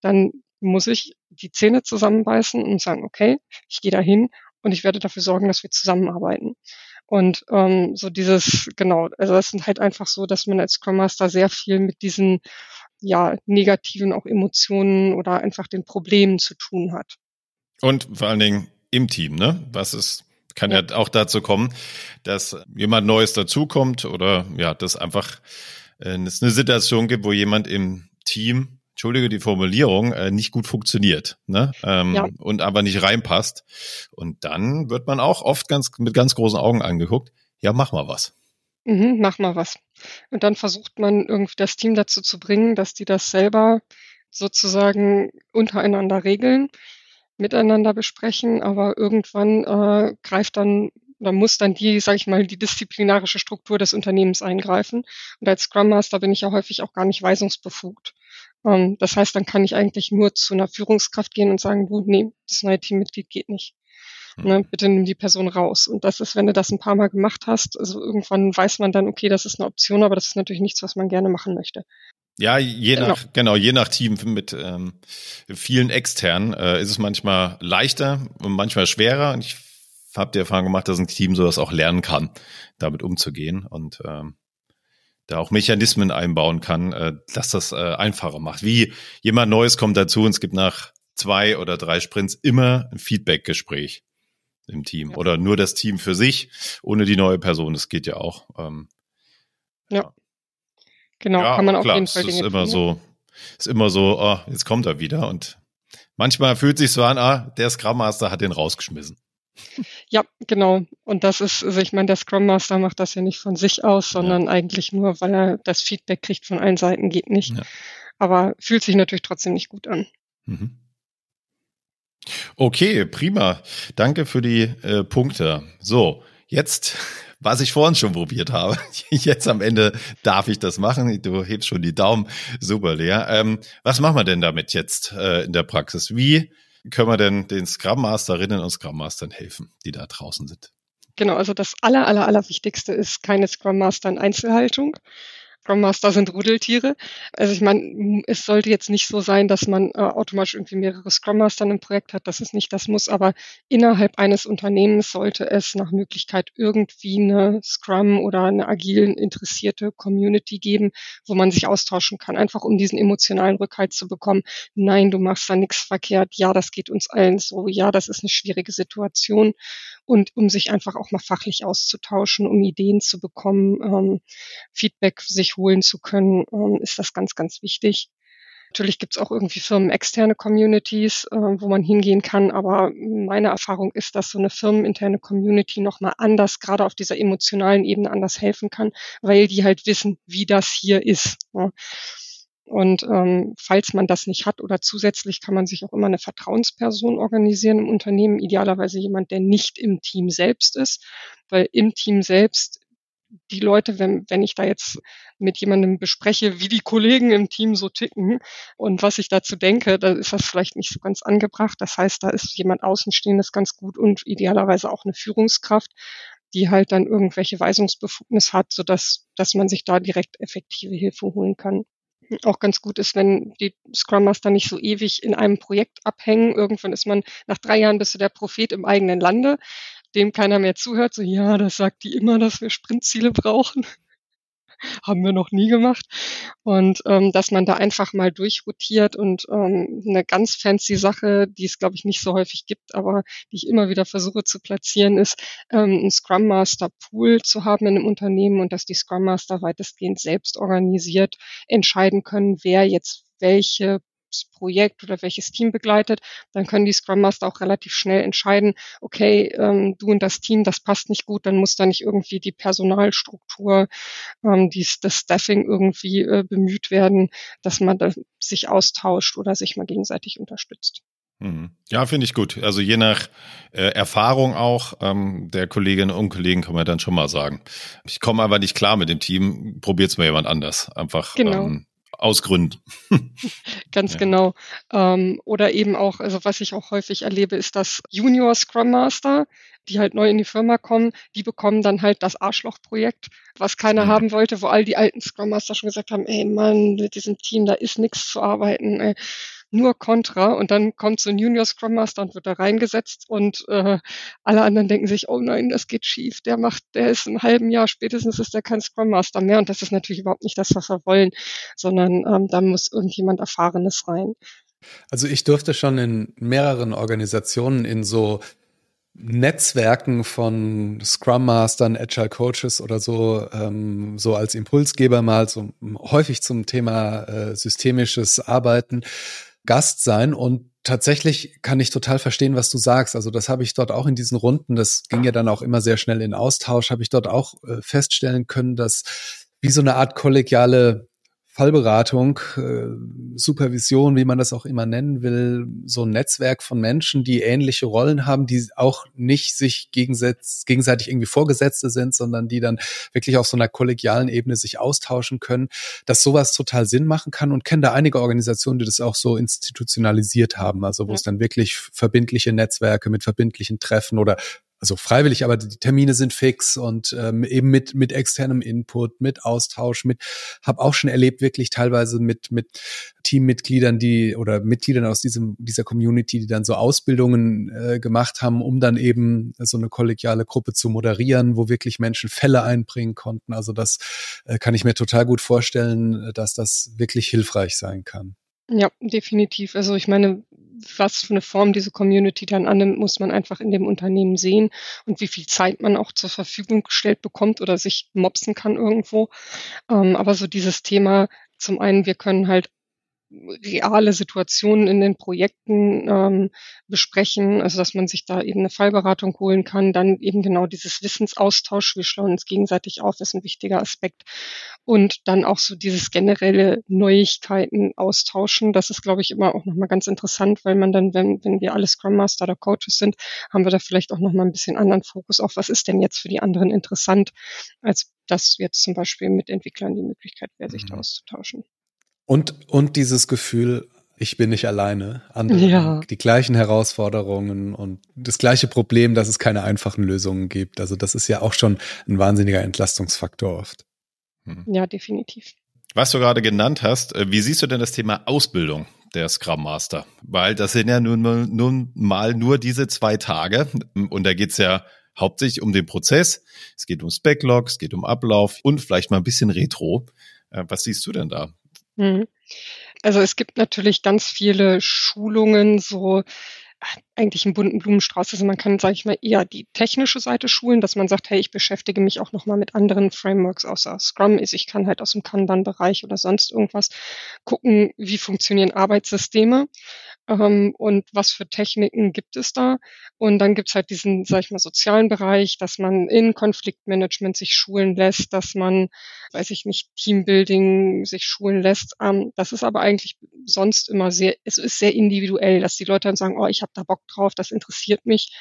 Dann muss ich die Zähne zusammenbeißen und sagen, okay, ich gehe da hin und ich werde dafür sorgen, dass wir zusammenarbeiten. Und ähm, so dieses, genau, also das sind halt einfach so, dass man als Scrum Master sehr viel mit diesen ja, negativen auch Emotionen oder einfach den Problemen zu tun hat. Und vor allen Dingen im Team, ne? Was ist kann ja. ja auch dazu kommen, dass jemand Neues dazukommt oder ja, dass einfach äh, es eine Situation gibt, wo jemand im Team, entschuldige die Formulierung, äh, nicht gut funktioniert ne? ähm, ja. und aber nicht reinpasst. Und dann wird man auch oft ganz mit ganz großen Augen angeguckt, ja, mach mal was. Mhm, mach mal was. Und dann versucht man irgendwie das Team dazu zu bringen, dass die das selber sozusagen untereinander regeln miteinander besprechen, aber irgendwann äh, greift dann oder muss dann die, sage ich mal, die disziplinarische Struktur des Unternehmens eingreifen. Und als Scrum Master bin ich ja häufig auch gar nicht weisungsbefugt. Ähm, das heißt, dann kann ich eigentlich nur zu einer Führungskraft gehen und sagen, du, nee, das neue Teammitglied geht nicht. Hm. Ne, bitte nimm die Person raus. Und das ist, wenn du das ein paar Mal gemacht hast, also irgendwann weiß man dann, okay, das ist eine Option, aber das ist natürlich nichts, was man gerne machen möchte. Ja, je genau. nach, genau, je nach Team mit ähm, vielen externen äh, ist es manchmal leichter und manchmal schwerer. Und ich habe die Erfahrung gemacht, dass ein Team sowas auch lernen kann, damit umzugehen und ähm, da auch Mechanismen einbauen kann, äh, dass das äh, einfacher macht. Wie jemand Neues kommt dazu und es gibt nach zwei oder drei Sprints immer ein Feedback-Gespräch im Team ja. oder nur das Team für sich ohne die neue Person. Das geht ja auch. Ähm, ja. Genau, ja, kann man auf klar, jeden Fall Dinge ist immer tun. so, ist immer so, oh, jetzt kommt er wieder und manchmal fühlt sich so an, ah, der Scrum Master hat den rausgeschmissen. Ja, genau. Und das ist, also ich meine, der Scrum Master macht das ja nicht von sich aus, sondern ja. eigentlich nur, weil er das Feedback kriegt von allen Seiten, geht nicht. Ja. Aber fühlt sich natürlich trotzdem nicht gut an. Mhm. Okay, prima. Danke für die äh, Punkte. So, jetzt was ich vorhin schon probiert habe. Jetzt am Ende darf ich das machen. Du hebst schon die Daumen. Super, Lea. Ähm, was machen wir denn damit jetzt äh, in der Praxis? Wie können wir denn den Scrum Masterinnen und Scrum Mastern helfen, die da draußen sind? Genau, also das aller, aller, aller Wichtigste ist keine Scrum Master in Einzelhaltung. Scrum Master sind Rudeltiere. Also ich meine, es sollte jetzt nicht so sein, dass man äh, automatisch irgendwie mehrere Scrum Master im Projekt hat. Das ist nicht das Muss, aber innerhalb eines Unternehmens sollte es nach Möglichkeit irgendwie eine Scrum oder eine agil interessierte Community geben, wo man sich austauschen kann, einfach um diesen emotionalen Rückhalt zu bekommen. Nein, du machst da nichts verkehrt. Ja, das geht uns allen so. Ja, das ist eine schwierige Situation und um sich einfach auch mal fachlich auszutauschen, um Ideen zu bekommen, ähm, Feedback sich holen zu können, ähm, ist das ganz, ganz wichtig. Natürlich gibt es auch irgendwie Firmen externe Communities, äh, wo man hingehen kann, aber meine Erfahrung ist, dass so eine firmeninterne Community nochmal anders, gerade auf dieser emotionalen Ebene anders helfen kann, weil die halt wissen, wie das hier ist. Ja. Und ähm, falls man das nicht hat oder zusätzlich kann man sich auch immer eine Vertrauensperson organisieren im Unternehmen, idealerweise jemand, der nicht im Team selbst ist, weil im Team selbst die Leute, wenn, wenn ich da jetzt mit jemandem bespreche, wie die Kollegen im Team so ticken und was ich dazu denke, dann ist das vielleicht nicht so ganz angebracht. Das heißt, da ist jemand Außenstehendes ganz gut und idealerweise auch eine Führungskraft, die halt dann irgendwelche Weisungsbefugnis hat, sodass dass man sich da direkt effektive Hilfe holen kann auch ganz gut ist, wenn die Scrum Master nicht so ewig in einem Projekt abhängen. Irgendwann ist man nach drei Jahren bist du der Prophet im eigenen Lande, dem keiner mehr zuhört. So, ja, das sagt die immer, dass wir Sprintziele brauchen. haben wir noch nie gemacht. Und ähm, dass man da einfach mal durchrotiert und ähm, eine ganz fancy Sache, die es, glaube ich, nicht so häufig gibt, aber die ich immer wieder versuche zu platzieren, ist, ähm, ein Scrum Master Pool zu haben in einem Unternehmen und dass die Scrum Master weitestgehend selbst organisiert entscheiden können, wer jetzt welche Projekt oder welches Team begleitet, dann können die Scrum Master auch relativ schnell entscheiden, okay, ähm, du und das Team, das passt nicht gut, dann muss da nicht irgendwie die Personalstruktur, ähm, die, das Staffing irgendwie äh, bemüht werden, dass man da sich austauscht oder sich mal gegenseitig unterstützt. Mhm. Ja, finde ich gut. Also je nach äh, Erfahrung auch ähm, der Kolleginnen und Kollegen kann man dann schon mal sagen. Ich komme aber nicht klar mit dem Team, probiert's mal jemand anders. Einfach genau. ähm, aus Gründen. Ganz ja. genau. Ähm, oder eben auch, also was ich auch häufig erlebe, ist, dass Junior Scrum Master, die halt neu in die Firma kommen, die bekommen dann halt das Arschlochprojekt, was keiner mhm. haben wollte, wo all die alten Scrum Master schon gesagt haben, ey Mann, mit diesem Team, da ist nichts zu arbeiten. Ey nur Contra und dann kommt so ein Junior Scrum Master und wird da reingesetzt und äh, alle anderen denken sich, oh nein, das geht schief, der macht, der ist im halben Jahr spätestens ist der kein Scrum Master mehr und das ist natürlich überhaupt nicht das, was wir wollen, sondern ähm, da muss irgendjemand Erfahrenes rein. Also ich durfte schon in mehreren Organisationen in so Netzwerken von Scrum Mastern, Agile Coaches oder so, ähm, so als Impulsgeber mal so häufig zum Thema äh, systemisches Arbeiten Gast sein und tatsächlich kann ich total verstehen, was du sagst. Also das habe ich dort auch in diesen Runden, das ging ja dann auch immer sehr schnell in Austausch, habe ich dort auch äh, feststellen können, dass wie so eine Art kollegiale Fallberatung, äh, Supervision, wie man das auch immer nennen will, so ein Netzwerk von Menschen, die ähnliche Rollen haben, die auch nicht sich gegenseitig irgendwie Vorgesetzte sind, sondern die dann wirklich auf so einer kollegialen Ebene sich austauschen können, dass sowas total Sinn machen kann und kenne da einige Organisationen, die das auch so institutionalisiert haben, also wo ja. es dann wirklich verbindliche Netzwerke mit verbindlichen Treffen oder also freiwillig, aber die Termine sind fix und ähm, eben mit mit externem Input, mit Austausch, mit habe auch schon erlebt wirklich teilweise mit mit Teammitgliedern, die oder Mitgliedern aus diesem dieser Community, die dann so Ausbildungen äh, gemacht haben, um dann eben so eine kollegiale Gruppe zu moderieren, wo wirklich Menschen Fälle einbringen konnten. Also das äh, kann ich mir total gut vorstellen, dass das wirklich hilfreich sein kann. Ja, definitiv. Also ich meine, was für eine Form diese Community dann annimmt, muss man einfach in dem Unternehmen sehen und wie viel Zeit man auch zur Verfügung gestellt bekommt oder sich mopsen kann irgendwo. Ähm, aber so dieses Thema, zum einen, wir können halt reale Situationen in den Projekten ähm, besprechen, also dass man sich da eben eine Fallberatung holen kann, dann eben genau dieses Wissensaustausch, wir schlauen uns gegenseitig auf, ist ein wichtiger Aspekt. Und dann auch so dieses generelle Neuigkeiten austauschen, das ist glaube ich immer auch nochmal ganz interessant, weil man dann, wenn, wenn wir alle Scrum Master oder Coaches sind, haben wir da vielleicht auch nochmal ein bisschen anderen Fokus auf, was ist denn jetzt für die anderen interessant, als das jetzt zum Beispiel mit Entwicklern die Möglichkeit wäre, sich da mhm. auszutauschen. Und, und dieses Gefühl, ich bin nicht alleine. Andere ja. die gleichen Herausforderungen und das gleiche Problem, dass es keine einfachen Lösungen gibt. Also das ist ja auch schon ein wahnsinniger Entlastungsfaktor oft. Hm. Ja, definitiv. Was du gerade genannt hast, äh, wie siehst du denn das Thema Ausbildung der Scrum Master? Weil das sind ja nun, nun mal nur diese zwei Tage und da geht's ja hauptsächlich um den Prozess. Es geht ums Backlog, es geht um Ablauf und vielleicht mal ein bisschen Retro. Äh, was siehst du denn da? Mhm. Also es gibt natürlich ganz viele Schulungen, so eigentlich einen bunten Blumenstrauß. Also man kann, sage ich mal, eher die technische Seite schulen, dass man sagt, hey, ich beschäftige mich auch nochmal mit anderen Frameworks außer Scrum ist. Ich kann halt aus dem Kanban-Bereich oder sonst irgendwas gucken, wie funktionieren Arbeitssysteme ähm, und was für Techniken gibt es da. Und dann gibt es halt diesen, sag ich mal, sozialen Bereich, dass man in Konfliktmanagement sich schulen lässt, dass man, weiß ich nicht, Teambuilding sich schulen lässt. Ähm, das ist aber eigentlich sonst immer sehr, es ist sehr individuell, dass die Leute dann sagen, oh, ich habe da Bock drauf, das interessiert mich.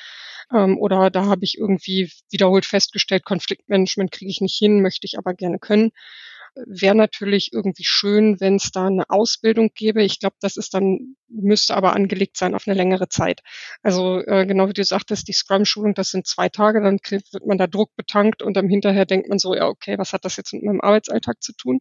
Ähm, oder da habe ich irgendwie wiederholt festgestellt, Konfliktmanagement kriege ich nicht hin, möchte ich aber gerne können wäre natürlich irgendwie schön, wenn es da eine Ausbildung gäbe. Ich glaube, das ist dann, müsste aber angelegt sein auf eine längere Zeit. Also äh, genau wie du sagtest, die Scrum-Schulung, das sind zwei Tage, dann wird man da Druck betankt und dann hinterher denkt man so, ja, okay, was hat das jetzt mit meinem Arbeitsalltag zu tun?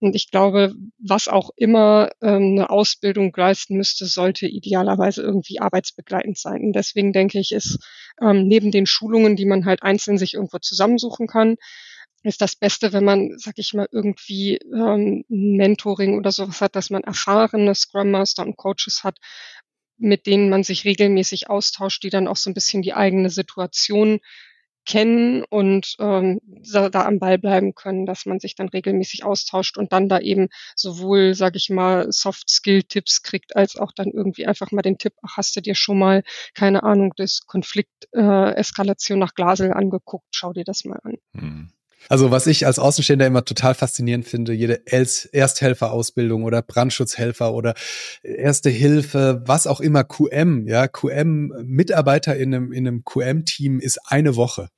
Und ich glaube, was auch immer ähm, eine Ausbildung leisten müsste, sollte idealerweise irgendwie arbeitsbegleitend sein. Und deswegen denke ich, ist ähm, neben den Schulungen, die man halt einzeln sich irgendwo zusammensuchen kann, ist das Beste, wenn man, sag ich mal, irgendwie ähm, Mentoring oder sowas hat, dass man erfahrene Scrum Master und Coaches hat, mit denen man sich regelmäßig austauscht, die dann auch so ein bisschen die eigene Situation kennen und ähm, da, da am Ball bleiben können, dass man sich dann regelmäßig austauscht und dann da eben sowohl, sage ich mal, Soft-Skill-Tipps kriegt, als auch dann irgendwie einfach mal den Tipp, ach, hast du dir schon mal, keine Ahnung, das Konflikt-Eskalation äh, nach Glasel angeguckt, schau dir das mal an. Hm. Also was ich als Außenstehender immer total faszinierend finde, jede Ersthelferausbildung oder Brandschutzhelfer oder Erste Hilfe, was auch immer, QM, ja, QM, Mitarbeiter in einem, in einem QM-Team ist eine Woche.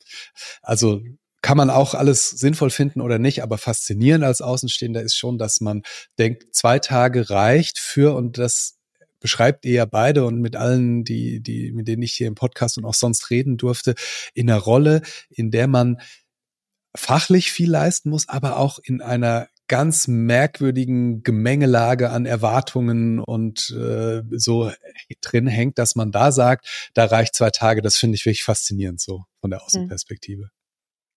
Also kann man auch alles sinnvoll finden oder nicht, aber faszinierend als Außenstehender ist schon, dass man denkt, zwei Tage reicht für und das beschreibt ihr ja beide und mit allen, die, die, mit denen ich hier im Podcast und auch sonst reden durfte, in einer Rolle, in der man fachlich viel leisten muss, aber auch in einer ganz merkwürdigen Gemengelage an Erwartungen und äh, so drin hängt, dass man da sagt, da reicht zwei Tage. Das finde ich wirklich faszinierend so von der hm. Außenperspektive.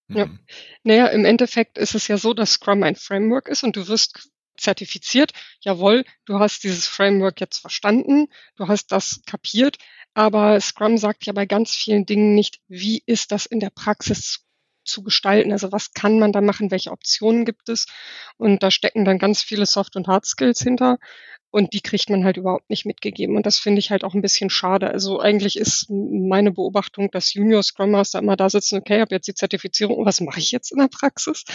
Ja. Mhm. Naja, im Endeffekt ist es ja so, dass Scrum ein Framework ist und du wirst zertifiziert. Jawohl, du hast dieses Framework jetzt verstanden, du hast das kapiert, aber Scrum sagt ja bei ganz vielen Dingen nicht, wie ist das in der Praxis zu gestalten. Also was kann man da machen, welche Optionen gibt es? Und da stecken dann ganz viele Soft- und Hard Skills hinter. Und die kriegt man halt überhaupt nicht mitgegeben. Und das finde ich halt auch ein bisschen schade. Also eigentlich ist meine Beobachtung, dass Junior Scrum Master immer da sitzen, okay, ich habe jetzt die Zertifizierung, was mache ich jetzt in der Praxis?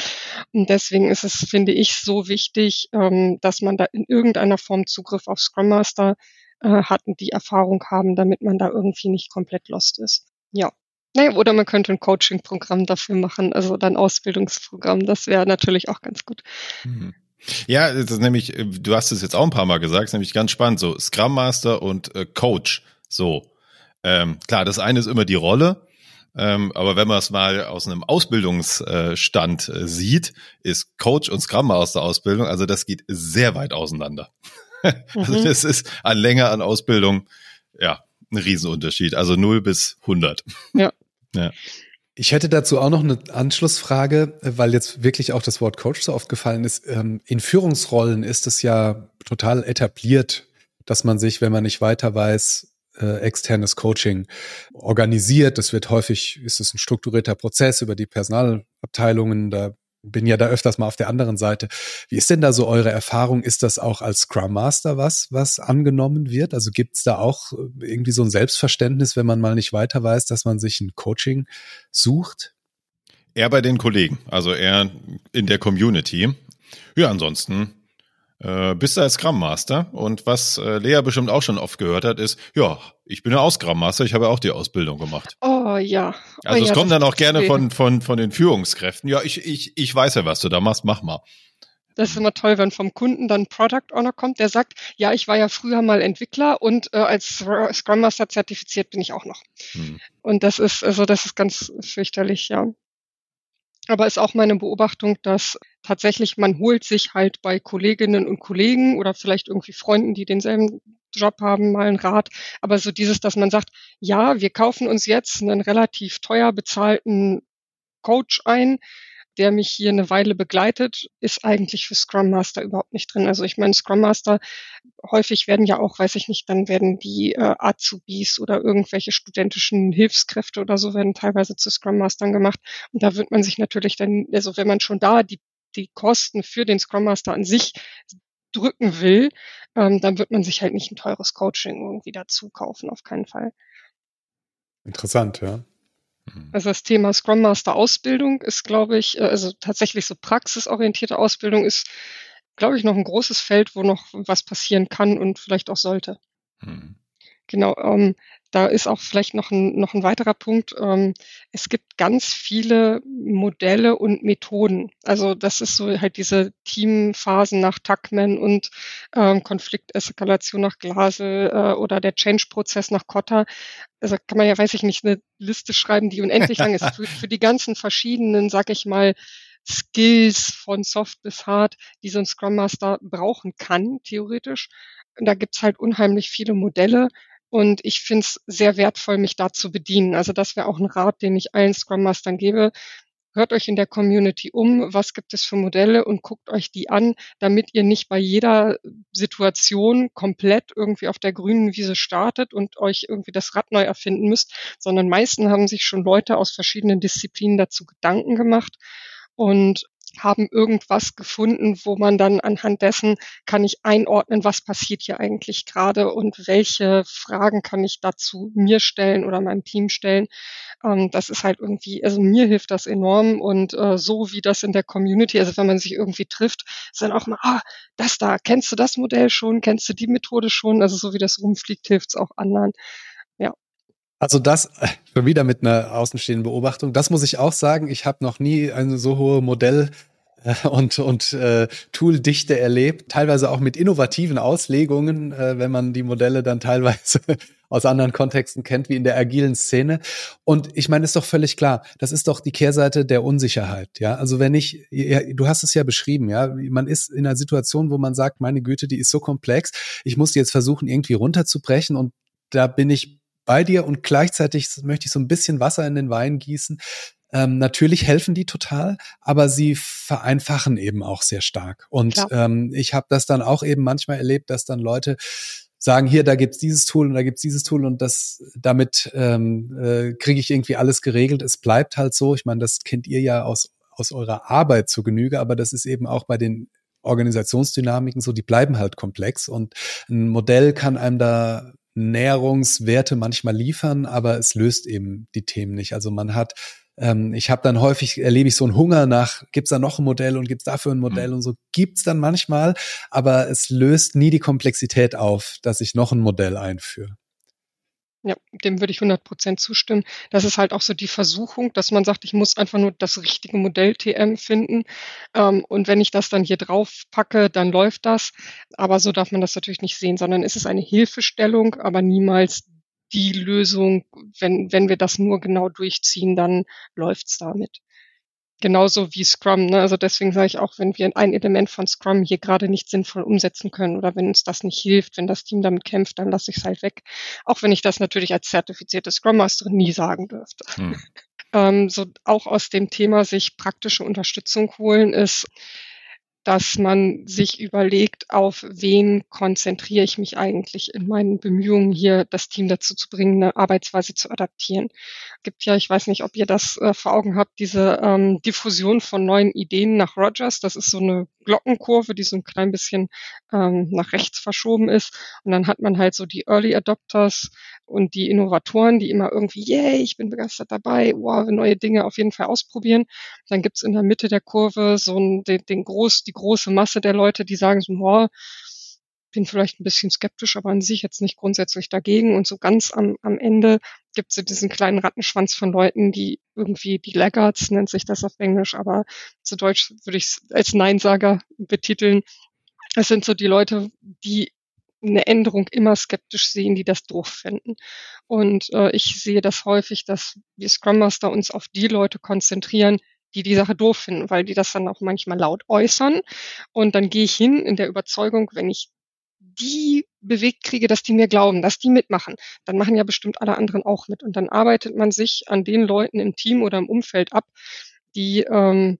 Und deswegen ist es, finde ich, so wichtig, ähm, dass man da in irgendeiner Form Zugriff auf Scrum Master äh, hat und die Erfahrung haben, damit man da irgendwie nicht komplett lost ist. Ja. Naja, oder man könnte ein Coaching-Programm dafür machen, also dann Ausbildungsprogramm. Das wäre natürlich auch ganz gut. Mhm. Ja, das ist nämlich, äh, du hast es jetzt auch ein paar Mal gesagt, ist nämlich ganz spannend, so Scrum Master und äh, Coach. So. Ähm, klar, das eine ist immer die Rolle, ähm, aber wenn man es mal aus einem Ausbildungsstand äh, sieht, ist Coach und Scrum Master Ausbildung, also das geht sehr weit auseinander. also mhm. das ist an Länge an Ausbildung, ja, ein Riesenunterschied. Also 0 bis 100. Ja. Ja. Ich hätte dazu auch noch eine Anschlussfrage, weil jetzt wirklich auch das Wort Coach so oft gefallen ist. Ähm, in Führungsrollen ist es ja total etabliert, dass man sich, wenn man nicht weiter weiß, äh, externes Coaching organisiert. Das wird häufig, ist es ein strukturierter Prozess über die Personalabteilungen. Da bin ja da öfters mal auf der anderen Seite. Wie ist denn da so eure Erfahrung? Ist das auch als Scrum Master was, was angenommen wird? Also gibt es da auch äh, irgendwie so ein Selbstverständnis, wenn man mal nicht weiter weiß, dass man sich ein Coaching sucht? Eher bei den Kollegen, also eher in der Community. Ja, ansonsten äh, bist du als Scrum Master und was äh, Lea bestimmt auch schon oft gehört hat, ist, ja, ich bin ja auch Scrum Master, ich habe ja auch die Ausbildung gemacht. Oh ja. Oh, also es ja, kommt dann auch gerne von, von, von den Führungskräften. Ja, ich, ich, ich weiß ja, was du da machst, mach mal. Das ist immer toll, wenn vom Kunden dann Product Owner kommt, der sagt, ja, ich war ja früher mal Entwickler und äh, als Scrum Master zertifiziert bin ich auch noch. Hm. Und das ist, also das ist ganz fürchterlich, ja. Aber ist auch meine Beobachtung, dass tatsächlich man holt sich halt bei Kolleginnen und Kollegen oder vielleicht irgendwie Freunden, die denselben Job haben, mal einen Rat. Aber so dieses, dass man sagt, ja, wir kaufen uns jetzt einen relativ teuer bezahlten Coach ein, der mich hier eine Weile begleitet, ist eigentlich für Scrum Master überhaupt nicht drin. Also ich meine, Scrum Master, häufig werden ja auch, weiß ich nicht, dann werden die äh, Azubis oder irgendwelche studentischen Hilfskräfte oder so werden teilweise zu Scrum Mastern gemacht. Und da wird man sich natürlich dann, also wenn man schon da die, die Kosten für den Scrum Master an sich drücken will, ähm, dann wird man sich halt nicht ein teures Coaching irgendwie dazu kaufen, auf keinen Fall. Interessant, ja. Mhm. Also das Thema Scrum Master Ausbildung ist, glaube ich, äh, also tatsächlich so praxisorientierte Ausbildung ist, glaube ich, noch ein großes Feld, wo noch was passieren kann und vielleicht auch sollte. Mhm. Genau, ähm, da ist auch vielleicht noch ein, noch ein weiterer Punkt. Ähm, es gibt ganz viele Modelle und Methoden. Also das ist so halt diese Teamphasen nach Tuckman und ähm, Konflikteskalation nach Glasel äh, oder der Change-Prozess nach Kotta. Also kann man ja, weiß ich nicht, eine Liste schreiben, die unendlich lang ist. Für, für die ganzen verschiedenen, sag ich mal, Skills von Soft bis Hard, die so ein Scrum Master brauchen kann, theoretisch. Und da gibt's halt unheimlich viele Modelle. Und ich finde es sehr wertvoll, mich da zu bedienen. Also das wäre auch ein Rat, den ich allen Scrum Mastern gebe. Hört euch in der Community um, was gibt es für Modelle und guckt euch die an, damit ihr nicht bei jeder Situation komplett irgendwie auf der grünen Wiese startet und euch irgendwie das Rad neu erfinden müsst, sondern meisten haben sich schon Leute aus verschiedenen Disziplinen dazu Gedanken gemacht. Und haben irgendwas gefunden, wo man dann anhand dessen kann ich einordnen, was passiert hier eigentlich gerade und welche Fragen kann ich dazu mir stellen oder meinem Team stellen. Ähm, das ist halt irgendwie, also mir hilft das enorm und äh, so wie das in der Community, also wenn man sich irgendwie trifft, ist dann auch mal, ah, das da, kennst du das Modell schon, kennst du die Methode schon? Also so wie das rumfliegt, hilft es auch anderen. Also das schon wieder mit einer außenstehenden Beobachtung. Das muss ich auch sagen. Ich habe noch nie eine so hohe Modell äh, und, und äh, Tooldichte erlebt, teilweise auch mit innovativen Auslegungen, äh, wenn man die Modelle dann teilweise aus anderen Kontexten kennt, wie in der agilen Szene. Und ich meine, ist doch völlig klar, das ist doch die Kehrseite der Unsicherheit. Ja, also wenn ich, ja, du hast es ja beschrieben, ja, man ist in einer Situation, wo man sagt, meine Güte, die ist so komplex, ich muss die jetzt versuchen, irgendwie runterzubrechen und da bin ich bei dir und gleichzeitig möchte ich so ein bisschen Wasser in den Wein gießen. Ähm, natürlich helfen die total, aber sie vereinfachen eben auch sehr stark. Und ähm, ich habe das dann auch eben manchmal erlebt, dass dann Leute sagen, hier, da gibt's dieses Tool und da gibt's dieses Tool und das damit ähm, äh, kriege ich irgendwie alles geregelt. Es bleibt halt so. Ich meine, das kennt ihr ja aus, aus eurer Arbeit zu Genüge, aber das ist eben auch bei den Organisationsdynamiken so, die bleiben halt komplex und ein Modell kann einem da Näherungswerte manchmal liefern, aber es löst eben die Themen nicht. Also man hat ähm, ich habe dann häufig, erlebe ich so einen Hunger nach, gibt's da noch ein Modell und gibt's dafür ein Modell mhm. und so gibt's dann manchmal, aber es löst nie die Komplexität auf, dass ich noch ein Modell einführe. Ja, dem würde ich 100 Prozent zustimmen. Das ist halt auch so die Versuchung, dass man sagt, ich muss einfach nur das richtige Modell TM finden. Ähm, und wenn ich das dann hier drauf packe, dann läuft das. Aber so darf man das natürlich nicht sehen, sondern es ist eine Hilfestellung, aber niemals die Lösung. Wenn, wenn wir das nur genau durchziehen, dann läuft's damit genauso wie Scrum. Ne? Also deswegen sage ich auch, wenn wir ein Element von Scrum hier gerade nicht sinnvoll umsetzen können oder wenn uns das nicht hilft, wenn das Team damit kämpft, dann lasse ich es halt weg. Auch wenn ich das natürlich als zertifizierte Scrum Masterin nie sagen dürfte. Hm. ähm, so auch aus dem Thema sich praktische Unterstützung holen ist, dass man sich überlegt, auf wen konzentriere ich mich eigentlich in meinen Bemühungen hier, das Team dazu zu bringen, eine Arbeitsweise zu adaptieren. Es gibt ja, ich weiß nicht, ob ihr das äh, vor Augen habt, diese ähm, Diffusion von neuen Ideen nach Rogers. Das ist so eine Glockenkurve, die so ein klein bisschen ähm, nach rechts verschoben ist. Und dann hat man halt so die Early Adopters und die Innovatoren, die immer irgendwie, yay, ich bin begeistert dabei, wow, neue Dinge auf jeden Fall ausprobieren. Dann gibt's in der Mitte der Kurve so einen, den, den groß, die große Masse der Leute, die sagen so, wow, bin vielleicht ein bisschen skeptisch, aber an sich jetzt nicht grundsätzlich dagegen. Und so ganz am, am Ende gibt es diesen kleinen Rattenschwanz von Leuten, die irgendwie die Laggards nennt sich das auf Englisch, aber zu Deutsch würde ich es als Neinsager betiteln. Es sind so die Leute, die eine Änderung immer skeptisch sehen, die das doof finden. Und äh, ich sehe das häufig, dass wir Scrum Master uns auf die Leute konzentrieren, die die Sache doof finden, weil die das dann auch manchmal laut äußern. Und dann gehe ich hin in der Überzeugung, wenn ich die bewegt kriege, dass die mir glauben, dass die mitmachen, dann machen ja bestimmt alle anderen auch mit. Und dann arbeitet man sich an den Leuten im Team oder im Umfeld ab, die ähm,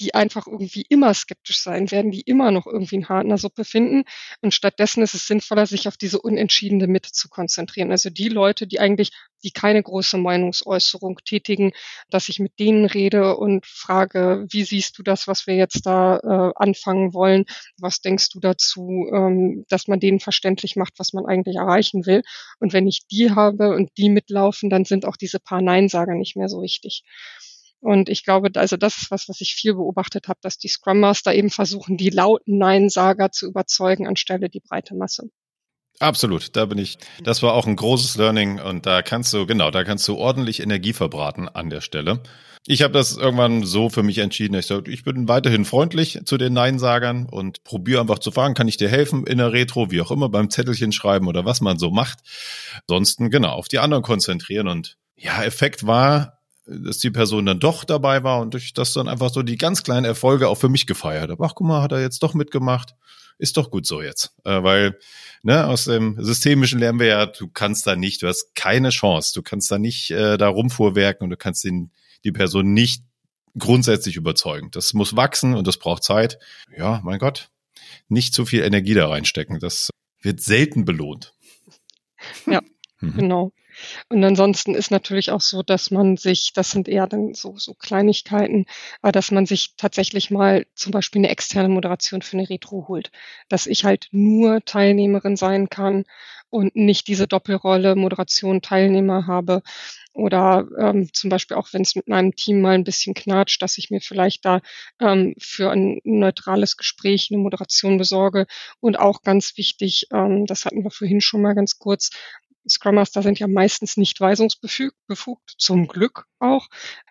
die einfach irgendwie immer skeptisch sein werden, die immer noch irgendwie ein Haar in der Suppe finden. Und stattdessen ist es sinnvoller, sich auf diese unentschiedene Mitte zu konzentrieren. Also die Leute, die eigentlich, die keine große Meinungsäußerung tätigen, dass ich mit denen rede und frage, wie siehst du das, was wir jetzt da äh, anfangen wollen? Was denkst du dazu, ähm, dass man denen verständlich macht, was man eigentlich erreichen will? Und wenn ich die habe und die mitlaufen, dann sind auch diese paar Neinsager nicht mehr so wichtig. Und ich glaube, also das ist was, was ich viel beobachtet habe, dass die Scrum Master eben versuchen, die lauten Nein-Sager zu überzeugen, anstelle die breite Masse. Absolut, da bin ich. Das war auch ein großes Learning und da kannst du, genau, da kannst du ordentlich Energie verbraten an der Stelle. Ich habe das irgendwann so für mich entschieden. Ich sage, ich bin weiterhin freundlich zu den Neinsagern und probiere einfach zu fragen, kann ich dir helfen in der Retro, wie auch immer, beim Zettelchen schreiben oder was man so macht. Ansonsten, genau, auf die anderen konzentrieren und ja, Effekt war, dass die Person dann doch dabei war und ich das dann einfach so die ganz kleinen Erfolge auch für mich gefeiert habe. Ach, guck mal, hat er jetzt doch mitgemacht. Ist doch gut so jetzt. Äh, weil, ne, aus dem Systemischen lernen wir ja, du kannst da nicht, du hast keine Chance. Du kannst da nicht äh, da rumfuhrwerken und du kannst den, die Person nicht grundsätzlich überzeugen. Das muss wachsen und das braucht Zeit. Ja, mein Gott, nicht zu viel Energie da reinstecken. Das wird selten belohnt. Ja, mhm. genau. Und ansonsten ist natürlich auch so, dass man sich, das sind eher dann so, so Kleinigkeiten, aber dass man sich tatsächlich mal zum Beispiel eine externe Moderation für eine Retro holt. Dass ich halt nur Teilnehmerin sein kann und nicht diese Doppelrolle Moderation Teilnehmer habe. Oder ähm, zum Beispiel auch, wenn es mit meinem Team mal ein bisschen knatscht, dass ich mir vielleicht da ähm, für ein neutrales Gespräch eine Moderation besorge. Und auch ganz wichtig, ähm, das hatten wir vorhin schon mal ganz kurz, Scrum Master sind ja meistens nicht weisungsbefugt, zum Glück auch.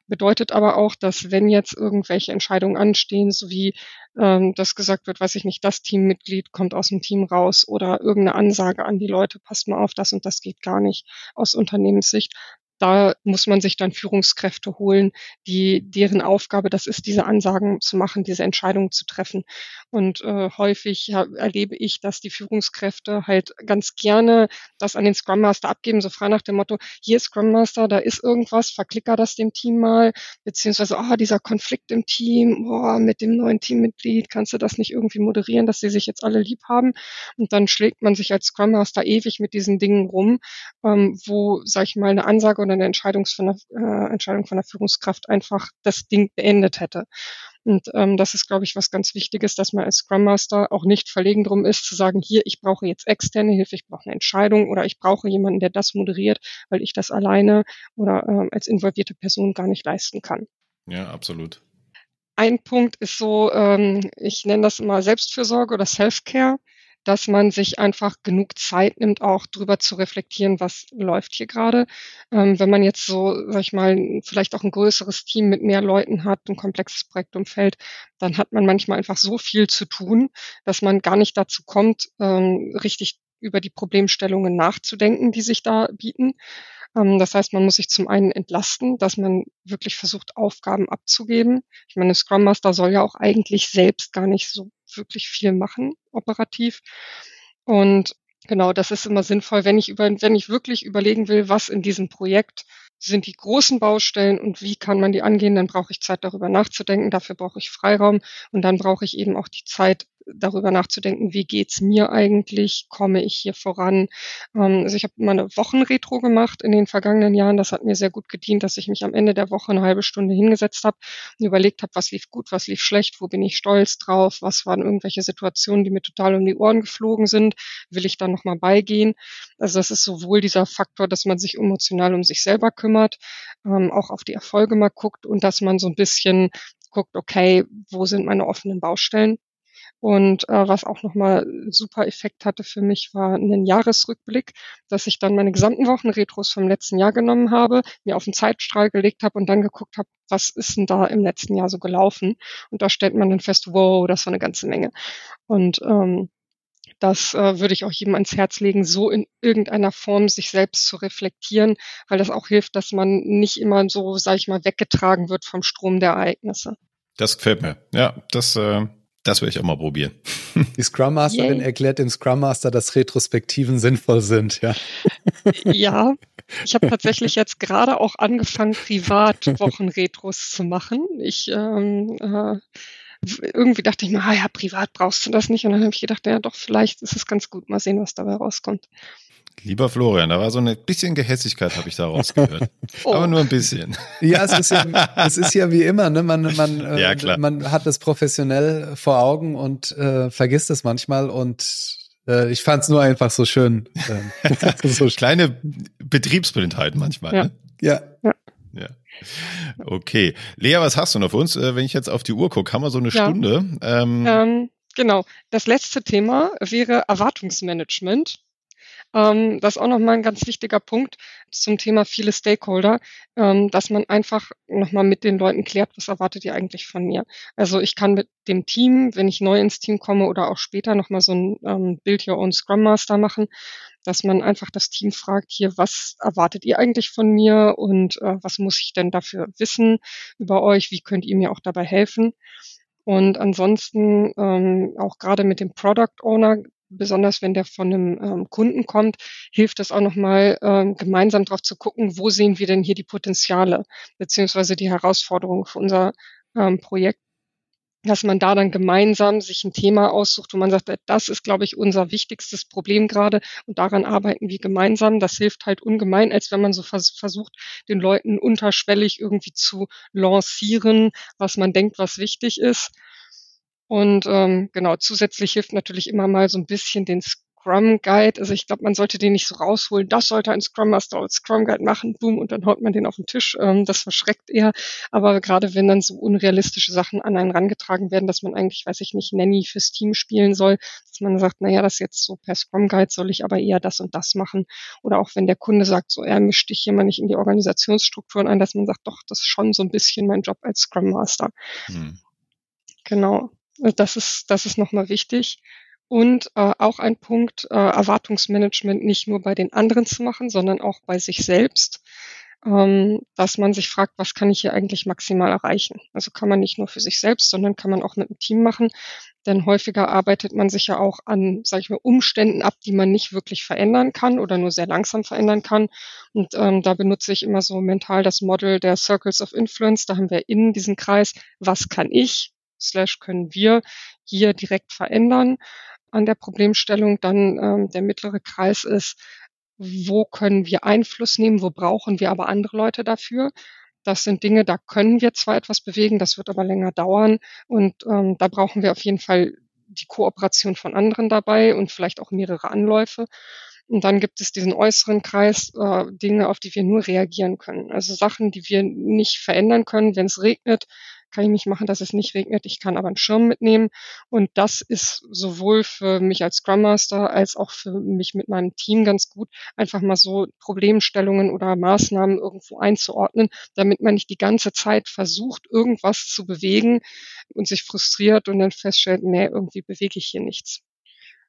Bedeutet aber auch, dass wenn jetzt irgendwelche Entscheidungen anstehen, so wie ähm, das gesagt wird, weiß ich nicht, das Teammitglied kommt aus dem Team raus oder irgendeine Ansage an die Leute, passt mal auf, das und das geht gar nicht aus Unternehmenssicht, da muss man sich dann Führungskräfte holen, die deren Aufgabe das ist, diese Ansagen zu machen, diese Entscheidungen zu treffen. Und äh, häufig ja, erlebe ich, dass die Führungskräfte halt ganz gerne das an den Scrum Master abgeben, so frei nach dem Motto, hier Scrum Master, da ist irgendwas, verklicker das dem Team mal, beziehungsweise, ah, oh, dieser Konflikt im Team, boah, mit dem neuen Teammitglied, kannst du das nicht irgendwie moderieren, dass sie sich jetzt alle lieb haben? Und dann schlägt man sich als Scrum Master ewig mit diesen Dingen rum, ähm, wo, sag ich mal, eine Ansage oder eine Entscheidung von der, äh, Entscheidung von der Führungskraft einfach das Ding beendet hätte. Und ähm, das ist, glaube ich, was ganz Wichtiges, dass man als Scrum Master auch nicht verlegen drum ist, zu sagen, hier, ich brauche jetzt externe Hilfe, ich brauche eine Entscheidung oder ich brauche jemanden, der das moderiert, weil ich das alleine oder ähm, als involvierte Person gar nicht leisten kann. Ja, absolut. Ein Punkt ist so, ähm, ich nenne das immer Selbstfürsorge oder Self-Care dass man sich einfach genug Zeit nimmt, auch drüber zu reflektieren, was läuft hier gerade. Ähm, wenn man jetzt so, sag ich mal, vielleicht auch ein größeres Team mit mehr Leuten hat, ein komplexes Projektumfeld, dann hat man manchmal einfach so viel zu tun, dass man gar nicht dazu kommt, ähm, richtig über die Problemstellungen nachzudenken, die sich da bieten. Ähm, das heißt, man muss sich zum einen entlasten, dass man wirklich versucht, Aufgaben abzugeben. Ich meine, Scrum Master soll ja auch eigentlich selbst gar nicht so wirklich viel machen, operativ. Und genau, das ist immer sinnvoll, wenn ich über, wenn ich wirklich überlegen will, was in diesem Projekt sind die großen Baustellen und wie kann man die angehen, dann brauche ich Zeit darüber nachzudenken, dafür brauche ich Freiraum und dann brauche ich eben auch die Zeit, darüber nachzudenken, wie geht's mir eigentlich, komme ich hier voran. Ähm, also ich habe mal eine Wochenretro gemacht in den vergangenen Jahren. Das hat mir sehr gut gedient, dass ich mich am Ende der Woche eine halbe Stunde hingesetzt habe und überlegt habe, was lief gut, was lief schlecht, wo bin ich stolz drauf, was waren irgendwelche Situationen, die mir total um die Ohren geflogen sind, will ich da nochmal beigehen. Also das ist sowohl dieser Faktor, dass man sich emotional um sich selber kümmert, ähm, auch auf die Erfolge mal guckt und dass man so ein bisschen guckt, okay, wo sind meine offenen Baustellen? Und äh, was auch nochmal super Effekt hatte für mich, war ein Jahresrückblick, dass ich dann meine gesamten Wochenretros vom letzten Jahr genommen habe, mir auf den Zeitstrahl gelegt habe und dann geguckt habe, was ist denn da im letzten Jahr so gelaufen. Und da stellt man dann fest, wow, das war eine ganze Menge. Und ähm, das äh, würde ich auch jedem ans Herz legen, so in irgendeiner Form sich selbst zu reflektieren, weil das auch hilft, dass man nicht immer so, sage ich mal, weggetragen wird vom Strom der Ereignisse. Das gefällt mir. Ja, das äh, das will ich auch mal probieren. Die Scrum Masterin Yay. erklärt dem Scrum Master, dass Retrospektiven sinnvoll sind, ja. Ja, ich habe tatsächlich jetzt gerade auch angefangen, privat Wochenretros zu machen. Ich ähm, äh, irgendwie dachte ich mir, ah ja, privat brauchst du das nicht. Und dann habe ich gedacht, ja doch, vielleicht ist es ganz gut. Mal sehen, was dabei rauskommt. Lieber Florian, da war so ein bisschen Gehässigkeit, habe ich da rausgehört. oh. Aber nur ein bisschen. Ja, es ist ja, es ist ja wie immer, ne? Man, man, äh, ja, klar. man hat es professionell vor Augen und äh, vergisst es manchmal und äh, ich fand es nur einfach so schön. Äh, so Kleine Betriebsblindheit manchmal. Ja. Ne? ja. ja. Okay. Lea, was hast du noch für uns? Äh, wenn ich jetzt auf die Uhr gucke, haben wir so eine ja. Stunde. Ähm, ähm, genau. Das letzte Thema wäre Erwartungsmanagement. Ähm, das ist auch nochmal ein ganz wichtiger Punkt zum Thema viele Stakeholder, ähm, dass man einfach nochmal mit den Leuten klärt, was erwartet ihr eigentlich von mir. Also ich kann mit dem Team, wenn ich neu ins Team komme oder auch später nochmal so ein ähm, Build Your Own Scrum Master machen, dass man einfach das Team fragt, hier, was erwartet ihr eigentlich von mir und äh, was muss ich denn dafür wissen über euch? Wie könnt ihr mir auch dabei helfen? Und ansonsten ähm, auch gerade mit dem Product Owner besonders wenn der von einem ähm, Kunden kommt, hilft es auch nochmal ähm, gemeinsam drauf zu gucken, wo sehen wir denn hier die Potenziale beziehungsweise die Herausforderungen für unser ähm, Projekt dass man da dann gemeinsam sich ein Thema aussucht, wo man sagt, das ist, glaube ich, unser wichtigstes Problem gerade und daran arbeiten wir gemeinsam. Das hilft halt ungemein, als wenn man so vers versucht, den Leuten unterschwellig irgendwie zu lancieren, was man denkt, was wichtig ist. Und ähm, genau, zusätzlich hilft natürlich immer mal so ein bisschen den Scrum Guide. Also ich glaube, man sollte den nicht so rausholen. Das sollte ein Scrum Master als Scrum Guide machen, boom, und dann haut man den auf den Tisch. Ähm, das verschreckt eher. Aber gerade wenn dann so unrealistische Sachen an einen rangetragen werden, dass man eigentlich, weiß ich nicht, Nanny fürs Team spielen soll, dass man sagt, naja, das jetzt so per Scrum Guide soll ich aber eher das und das machen. Oder auch wenn der Kunde sagt, so er mischt dich hier mal nicht in die Organisationsstrukturen ein, dass man sagt, doch, das ist schon so ein bisschen mein Job als Scrum Master. Hm. Genau. Äh, das ist, das ist nochmal wichtig. Und äh, auch ein Punkt, äh, Erwartungsmanagement nicht nur bei den anderen zu machen, sondern auch bei sich selbst, ähm, dass man sich fragt, was kann ich hier eigentlich maximal erreichen? Also kann man nicht nur für sich selbst, sondern kann man auch mit dem Team machen. Denn häufiger arbeitet man sich ja auch an, sage ich mal, Umständen ab, die man nicht wirklich verändern kann oder nur sehr langsam verändern kann. Und ähm, da benutze ich immer so mental das Model der Circles of Influence. Da haben wir innen diesen Kreis, was kann ich? slash können wir hier direkt verändern an der Problemstellung. Dann ähm, der mittlere Kreis ist, wo können wir Einfluss nehmen, wo brauchen wir aber andere Leute dafür. Das sind Dinge, da können wir zwar etwas bewegen, das wird aber länger dauern und ähm, da brauchen wir auf jeden Fall die Kooperation von anderen dabei und vielleicht auch mehrere Anläufe. Und dann gibt es diesen äußeren Kreis, äh, Dinge, auf die wir nur reagieren können. Also Sachen, die wir nicht verändern können. Wenn es regnet, kann ich nicht machen, dass es nicht regnet. Ich kann aber einen Schirm mitnehmen. Und das ist sowohl für mich als Scrum Master als auch für mich mit meinem Team ganz gut, einfach mal so Problemstellungen oder Maßnahmen irgendwo einzuordnen, damit man nicht die ganze Zeit versucht, irgendwas zu bewegen und sich frustriert und dann feststellt, nee, irgendwie bewege ich hier nichts.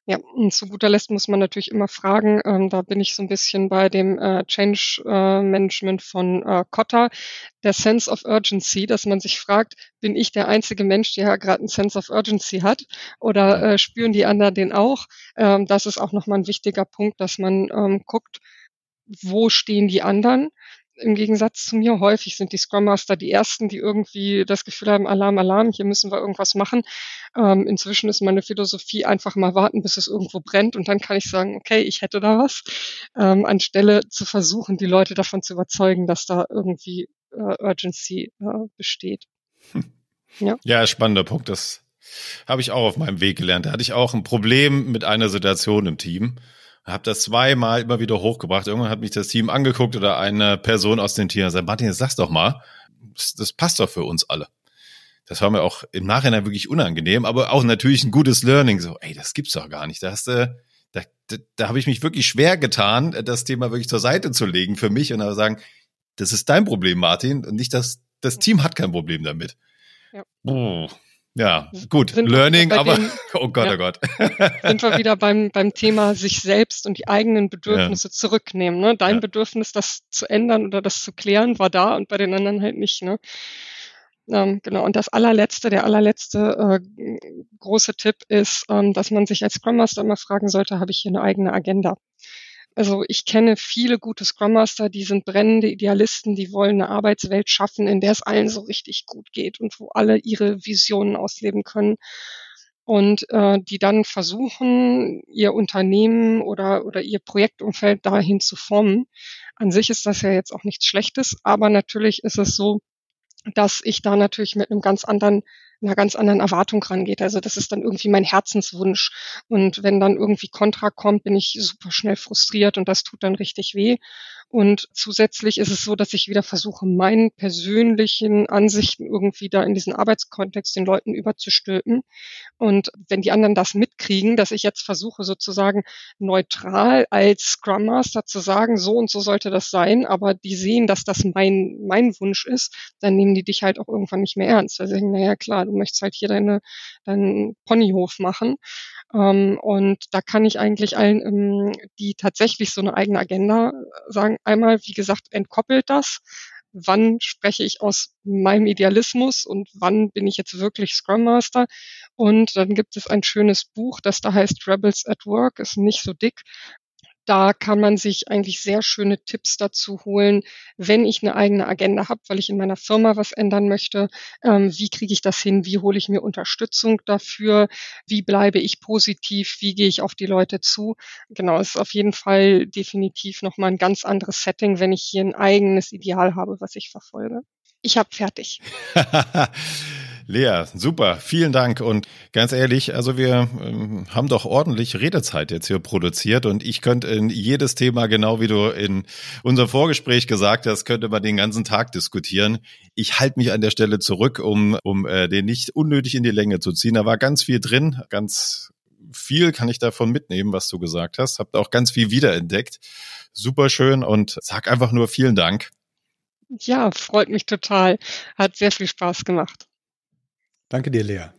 Ja, und zu guter Letzt muss man natürlich immer fragen, ähm, da bin ich so ein bisschen bei dem äh, Change äh, Management von äh, Kotta, der Sense of Urgency, dass man sich fragt, bin ich der einzige Mensch, der gerade einen Sense of Urgency hat? Oder äh, spüren die anderen den auch? Ähm, das ist auch nochmal ein wichtiger Punkt, dass man ähm, guckt, wo stehen die anderen im Gegensatz zu mir, häufig sind die Scrum Master die ersten, die irgendwie das Gefühl haben, Alarm, Alarm, hier müssen wir irgendwas machen. Ähm, inzwischen ist meine Philosophie einfach mal warten, bis es irgendwo brennt und dann kann ich sagen, okay, ich hätte da was, ähm, anstelle zu versuchen, die Leute davon zu überzeugen, dass da irgendwie äh, Urgency äh, besteht. Hm. Ja. ja, spannender Punkt. Das habe ich auch auf meinem Weg gelernt. Da hatte ich auch ein Problem mit einer Situation im Team habe das zweimal immer wieder hochgebracht. Irgendwann hat mich das Team angeguckt oder eine Person aus dem Team gesagt, Martin, jetzt sag's doch mal, das, das passt doch für uns alle. Das war mir auch im Nachhinein wirklich unangenehm, aber auch natürlich ein gutes Learning. So, ey, das gibt's doch gar nicht. Da hast du, da, da, da habe ich mich wirklich schwer getan, das Thema wirklich zur Seite zu legen für mich und sagen, das ist dein Problem, Martin, und nicht das, das Team hat kein Problem damit. Ja. Oh. Ja, gut, sind Learning, aber dem, oh Gott, ja, oh Gott. sind wir wieder beim, beim Thema sich selbst und die eigenen Bedürfnisse ja. zurücknehmen. Ne? Dein ja. Bedürfnis, das zu ändern oder das zu klären, war da und bei den anderen halt nicht. Ne? Ähm, genau, und das allerletzte, der allerletzte äh, große Tipp ist, ähm, dass man sich als Scrum Master immer fragen sollte, habe ich hier eine eigene Agenda? Also ich kenne viele gute Scrum Master, die sind brennende Idealisten, die wollen eine Arbeitswelt schaffen, in der es allen so richtig gut geht und wo alle ihre Visionen ausleben können und äh, die dann versuchen, ihr Unternehmen oder, oder ihr Projektumfeld dahin zu formen. An sich ist das ja jetzt auch nichts Schlechtes, aber natürlich ist es so, dass ich da natürlich mit einem ganz anderen einer ganz anderen Erwartung rangeht. Also das ist dann irgendwie mein Herzenswunsch. Und wenn dann irgendwie Kontra kommt, bin ich super schnell frustriert und das tut dann richtig weh. Und zusätzlich ist es so, dass ich wieder versuche, meinen persönlichen Ansichten irgendwie da in diesen Arbeitskontext den Leuten überzustülpen. Und wenn die anderen das mitkriegen, dass ich jetzt versuche, sozusagen neutral als Scrum Master zu sagen, so und so sollte das sein, aber die sehen, dass das mein, mein Wunsch ist, dann nehmen die dich halt auch irgendwann nicht mehr ernst. Also sagen, naja, klar, du möchtest halt hier deine, deinen Ponyhof machen. Ähm, und da kann ich eigentlich allen, ähm, die tatsächlich so eine eigene Agenda sagen, einmal, wie gesagt, entkoppelt das. Wann spreche ich aus meinem Idealismus und wann bin ich jetzt wirklich Scrum Master? Und dann gibt es ein schönes Buch, das da heißt Rebels at Work, ist nicht so dick, da kann man sich eigentlich sehr schöne Tipps dazu holen, wenn ich eine eigene Agenda habe, weil ich in meiner Firma was ändern möchte. Ähm, wie kriege ich das hin? Wie hole ich mir Unterstützung dafür? Wie bleibe ich positiv? Wie gehe ich auf die Leute zu? Genau, es ist auf jeden Fall definitiv nochmal ein ganz anderes Setting, wenn ich hier ein eigenes Ideal habe, was ich verfolge. Ich habe fertig. Lea, super, vielen Dank. Und ganz ehrlich, also wir ähm, haben doch ordentlich Redezeit jetzt hier produziert und ich könnte in jedes Thema, genau wie du in unserem Vorgespräch gesagt hast, könnte man den ganzen Tag diskutieren. Ich halte mich an der Stelle zurück, um, um äh, den nicht unnötig in die Länge zu ziehen. Da war ganz viel drin, ganz viel kann ich davon mitnehmen, was du gesagt hast. Habt auch ganz viel wiederentdeckt. Super schön und sag einfach nur vielen Dank. Ja, freut mich total. Hat sehr viel Spaß gemacht. Danke dir, Lea.